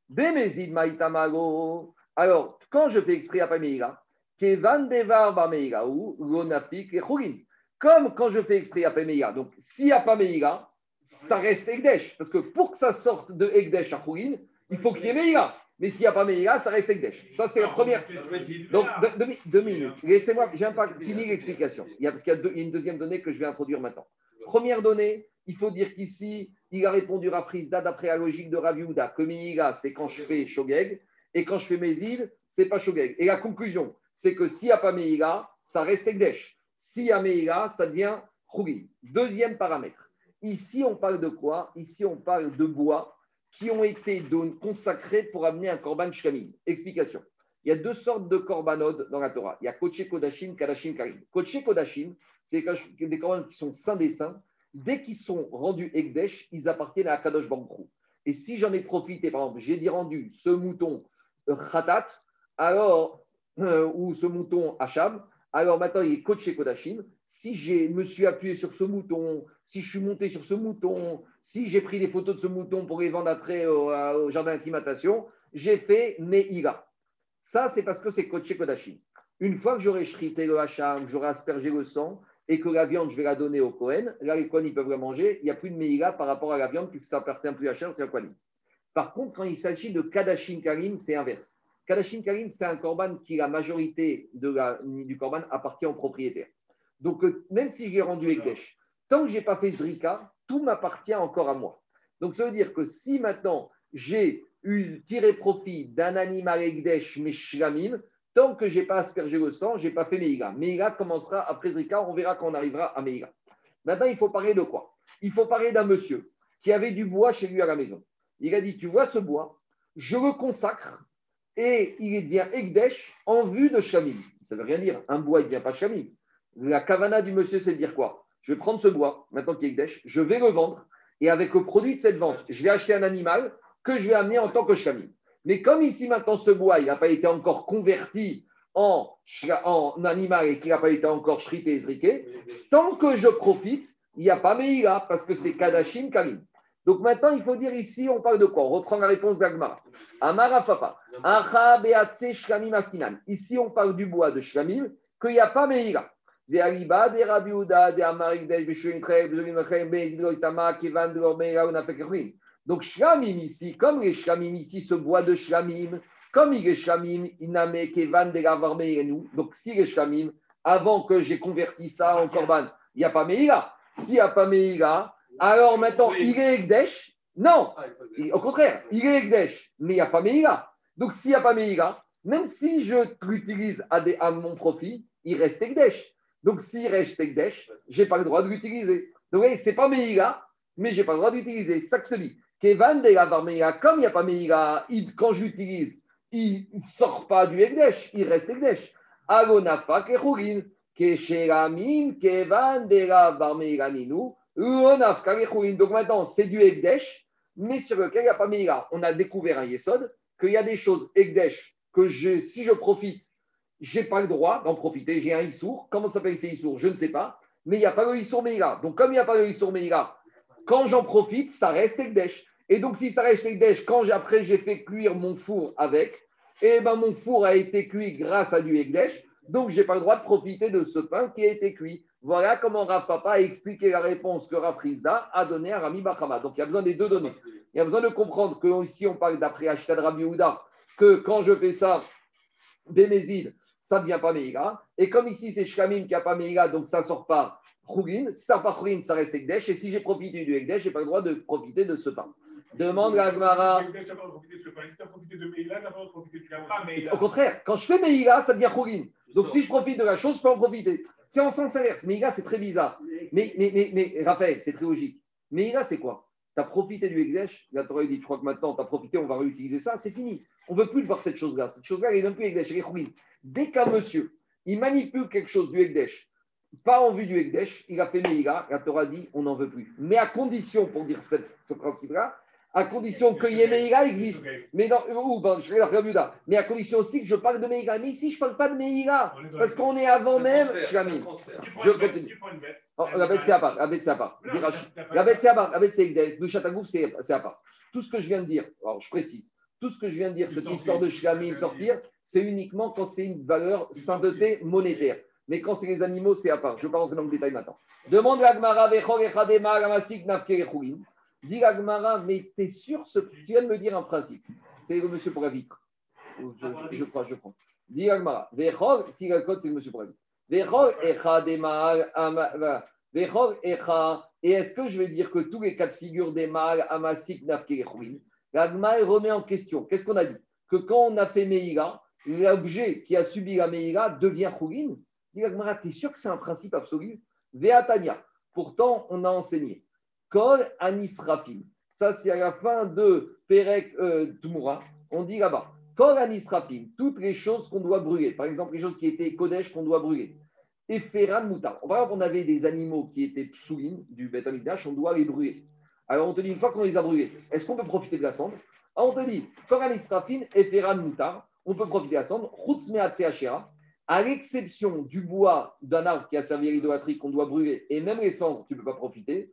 Bémézid Maïtamago. Alors, quand je fais exprès, il n'y a pas Meïla. Kevan Devar Bameïla ou Lonafik et Chougin. Comme quand je fais exprès, il n'y a pas Meïla. Donc, s'il n'y a pas Meïla, ça reste Egdesh. Parce que pour que ça sorte de Egdesh à Chougin, il faut qu'il y ait Meïla. Mais s'il n'y a pas Meïla, ça reste Egdesh. Ça, c'est la première. Donc, deux, deux, minutes. Laissez-moi, j'ai pas fini l'explication. Il y a, parce qu'il y a, deux, une deuxième donnée que je vais introduire maintenant. Première donnée, il faut dire qu'ici, il a répondu à Frisda d'après la logique de Rav Yehuda, que Meïla, c'est quand je fais Shogeg, et quand je fais Mézil, c'est pas Shogeg. Et la conclusion, c'est que s'il n'y a pas Meïla, ça reste Egdesh. S'il y a Meïla, ça devient Chougin. Deuxième paramètre. Ici, on parle de quoi? Ici, on parle de bois qui ont été consacrés pour amener un korban shlamim. Explication. Il y a deux sortes de korbanod dans la Torah. Il y a Koché Kodashim, Kadashim, Karim. Koché Kodashim, c'est des korban qui sont saints des saints. Dès qu'ils sont rendus Egdesh, ils appartiennent à Kadosh Hu. Et si j'en ai profité, par exemple, j'ai dit rendu ce mouton euh, Khatat, alors, euh, ou ce mouton Hacham, alors maintenant il est Koché Kodashim. Si je me suis appuyé sur ce mouton, si je suis monté sur ce mouton, si j'ai pris des photos de ce mouton pour les vendre après au, au jardin d'acclimatation, j'ai fait Meïla. Ça, c'est parce que c'est Koché Kodashim. Une fois que j'aurai shrité le hacham, que j'aurai aspergé le sang et que la viande, je vais la donner au Kohen, là, les Kohen, ils peuvent la manger. Il n'y a plus de Meïla par rapport à la viande, puisque ça appartient plus à Hacham qu'à Kohen. Par contre, quand il s'agit de Kadashim Karim, c'est inverse. Kadashim Karim, c'est un korban qui, la majorité de la, du korban appartient au propriétaire. Donc, euh, même si je l'ai rendu Ekdesh, tant que je n'ai pas fait Zrika, tout m'appartient encore à moi. Donc, ça veut dire que si maintenant j'ai eu tiré profit d'un animal Ekdesh, mais Shlamim, tant que je n'ai pas aspergé le sang, je n'ai pas fait Meïga. Meïga commencera après Zrika, on verra quand on arrivera à Meïga. Maintenant, il faut parler de quoi? Il faut parler d'un monsieur qui avait du bois chez lui à la maison. Il a dit Tu vois ce bois, je le consacre et il devient Ekdesh en vue de Shlamim. Ça ne veut rien dire. Un bois, il ne devient pas Shlamim. La kavana du monsieur, c'est de dire quoi? Je vais prendre ce bois, maintenant qui est Ekdesh, je vais le vendre et avec le produit de cette vente, je vais acheter un animal que je vais amener en tant que Shlamim. Mais comme ici maintenant ce bois, il n'a pas été encore converti en, en animal et qu'il n'a pas été encore shrité et zriké, tant que je profite, il n'y a pas Meïla parce que c'est Kadashim Karim. Donc maintenant, il faut dire ici, on parle de quoi? On reprend la réponse d'Agmara. Amara Papa. Ici, on parle du bois de Shlamim, qu'il n'y a pas Meïla. Des Ariba, des Rabiouda, des Amarik, des Beshuintre, des Zolimachem, des Zidloitama, Kivan, de l'Ormeïla, on a fait Donc Shlamim ici, comme les Shlamim ici, ce bois de Shlamim, comme il est Shlamim, Iname, Kevan, de l'Avarmeïrenou. Donc si les Shlamim, avant que j'ai converti ça en Korban, il n'y a pas Meïla. S'il n'y a pas Meïla, alors maintenant, il est Ekdesh Non, au contraire, il est Ekdesh, mais il n'y a pas Meïla. Donc s'il n'y a pas Meïla, même si je l'utilise à, mon profit, il reste Ekdesh. Donc s'il reste Ekdesh, je n'ai pas le droit de l'utiliser. Donc ce n'est pas Meïla, mais je n'ai pas le droit d'utiliser. C'est ça que je te dis. Kevan de comme il n'y a pas Meïla, quand je l'utilise, il ne sort pas du Ekdesh, il reste Ekdesh. Agonafa kechurin, kesheramim, kevan de la. Donc maintenant, c'est du Ekdesh, mais sur lequel il n'y a pas Meïla. On a découvert un Yesod, qu'il y a des choses Ekdesh que je, si je profite, je n'ai pas le droit d'en profiter. J'ai un Issour. Comment s'appelle ces Issour Je ne sais pas. Mais il n'y a pas le Issour Meïla. Donc comme il n'y a pas le Issour Meïla, quand j'en profite, ça reste Ekdesh. Et donc, si ça reste Ekdesh, quand après j'ai fait cuire mon four avec, et ben mon four a été cuit grâce à du Ekdesh, donc j'ai pas le droit de profiter de ce pain qui a été cuit. Voilà comment Rav Papa a expliqué la réponse que Rav Rizda a donnée à Rami Bachama. Donc il y a besoin des deux données. Il y a besoin de comprendre que ici on parle d'après Ashtad Rabbi Yehuda, que quand je fais ça, Bémézid, ça ne devient pas Meïga. Et comme ici c'est Shkamim qui n'a pas Meïga, donc ça ne sort pas Chougin. Si ça ne sort pas ça reste Ekdesh. Et si j'ai profité du Ekdesh, je n'ai pas le droit de profiter de ce pain. Demande Meïla, pas Meïla. Au contraire, quand je fais Meïga, ça devient Chougin. Donc si je profite de la chose, je peux en profiter. C'est en sens inverse. Meïga, c'est très bizarre. Mais, mais, mais, mais Raphaël, c'est très logique. Meïga, c'est quoi? Tu as profité du Ekdesh. La Torah dit, je crois que maintenant, tu as profité, on va réutiliser ça. C'est fini. On ne veut plus voir cette chose-là. Cette chose-là, elle n'est même plus Ekdesh, elle est Chougin. Dès qu'un monsieur, il manipule quelque chose du Ekdesh, pas en vue du Ekdesh, il a fait Meïga, la Torah dit, on n'en veut plus. Mais à condition, pour dire cette- ce principe-là, à condition que Meïga existe. Mais non, ou ben, je vais la. Mais à condition aussi que je parle de Meïga. Mais ici, je ne parle pas de dans Parce qu'on est avant même Shlamim. Je une bête, continue. Oh, la bête, c'est à part. La bête, c'est à part. La bête, c'est à part. La bête, c'est le Chatagouf, c'est c'est à part. Tout ce que je viens de dire, alors je précise, tout ce que je viens de dire, cette histoire de Shlamim sortir, c'est uniquement quand c'est une valeur sainteté monétaire. Mais quand c'est les animaux, c'est à part. Je ne vais pas rentrer dans le détail maintenant. Demande à Agmara, Vechor Echadema, Ramasik, Nafke, Echouin. Agmara, mais tu es sûr, ce... tu viens de me dire un principe? C'est le monsieur pour la vitre. Je, je, je crois, je prends. Dis Agmara, si la code, c'est le monsieur pour la vitre. Et est-ce que je vais dire que tous les cas de figure des mâles, Amasik, Nafke, remet en question. Qu'est-ce qu'on a dit? Que quand on a fait Meïla, l'objet qui a subi la Meïla devient Chougin. Dit l'Agmara, tu es sûr que c'est un principe absolu? Veatania. Pourtant, on a enseigné. Kol Anis Rafim. Ça, c'est à la fin de Perek euh. On dit là-bas. Kol Anis Rafim. Toutes les choses qu'on doit brûler. Par exemple, les choses qui étaient Kodesh qu'on doit brûler. Et Ferran Moutar. Par exemple, on avait des animaux qui étaient Psoulim du Amikdash, on doit les brûler. Alors on te dit, une fois qu'on les a brûlés, est-ce qu'on peut profiter de la cendre? Ah, On te dit, Koran Israfin et Ferran Moutar, on peut profiter de la cendre, Chutz Meatse Hachera, à l'exception du bois d'un arbre qui a servi à l'idolâtrie qu'on doit brûler, et même les cendres, tu ne peux pas profiter.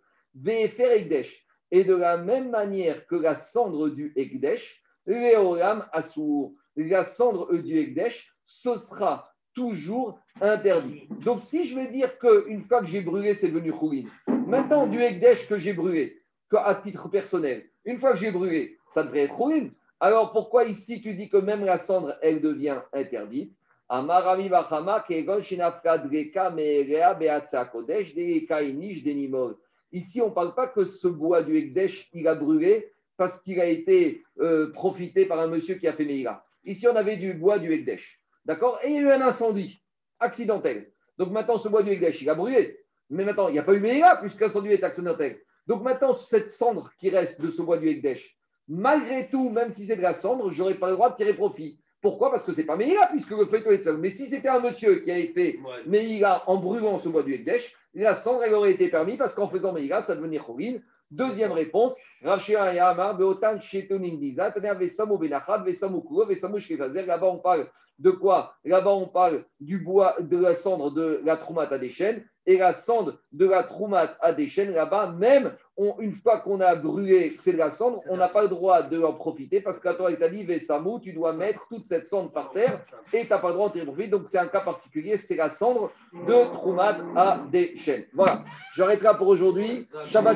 Et de la même manière que la cendre du Ekdesh, Léolam Assour, la cendre du Ekdesh, ce sera toujours interdit. Donc si je vais dire qu'une fois que j'ai brûlé, c'est devenu Choulin, maintenant du Ekdesh que j'ai brûlé, à titre personnel. Une fois que j'ai brûlé, ça devrait être ruine. Alors pourquoi ici tu dis que même la cendre, elle devient interdite? Ici, on ne parle pas que ce bois du Ekdesh, il a brûlé parce qu'il a été euh, profité par un monsieur qui a fait Meïla. Ici, on avait du bois du Ekdesh. D'accord? Et il y a eu un incendie accidentel. Donc maintenant, ce bois du Ekdesh, il a brûlé. Mais maintenant, il n'y a pas eu Meïla puisque l'incendie est accidentel. Donc maintenant, cette cendre qui reste de ce bois du Ekdesh, malgré tout, même si c'est de la cendre, je n'aurais pas le droit de tirer profit. Pourquoi? Parce que ce n'est pas Meïla, puisque le fait est seul. Mais si c'était un monsieur qui avait fait Ouais. Meïla en brûlant ce bois du Ekdesh, la cendre, elle aurait été permise parce qu'en faisant Meïla, ça devenait Chorin. Deuxième réponse, Rachia et Amar, Beotan, Shetonin Dizat, Vesamo Benachad, Vesamo Kuro, Vesamo Shkefazer. Là-bas, on parle de quoi? Là-bas, on parle du bois, de la cendre de la Troumat à des chênes et la cendre de la Troumat à des chênes. Là-bas, même on- une fois qu'on a brûlé, c'est de la cendre, on n'a pas le droit de en profiter parce que la Torah t'a dit, Vesamo, tu dois mettre toute cette cendre par terre et tu n'as pas le droit de tirer profit. Donc, c'est un cas particulier, c'est la cendre de Troumat à des chênes. Voilà, j'arrête là pour aujourd'hui. Shabbat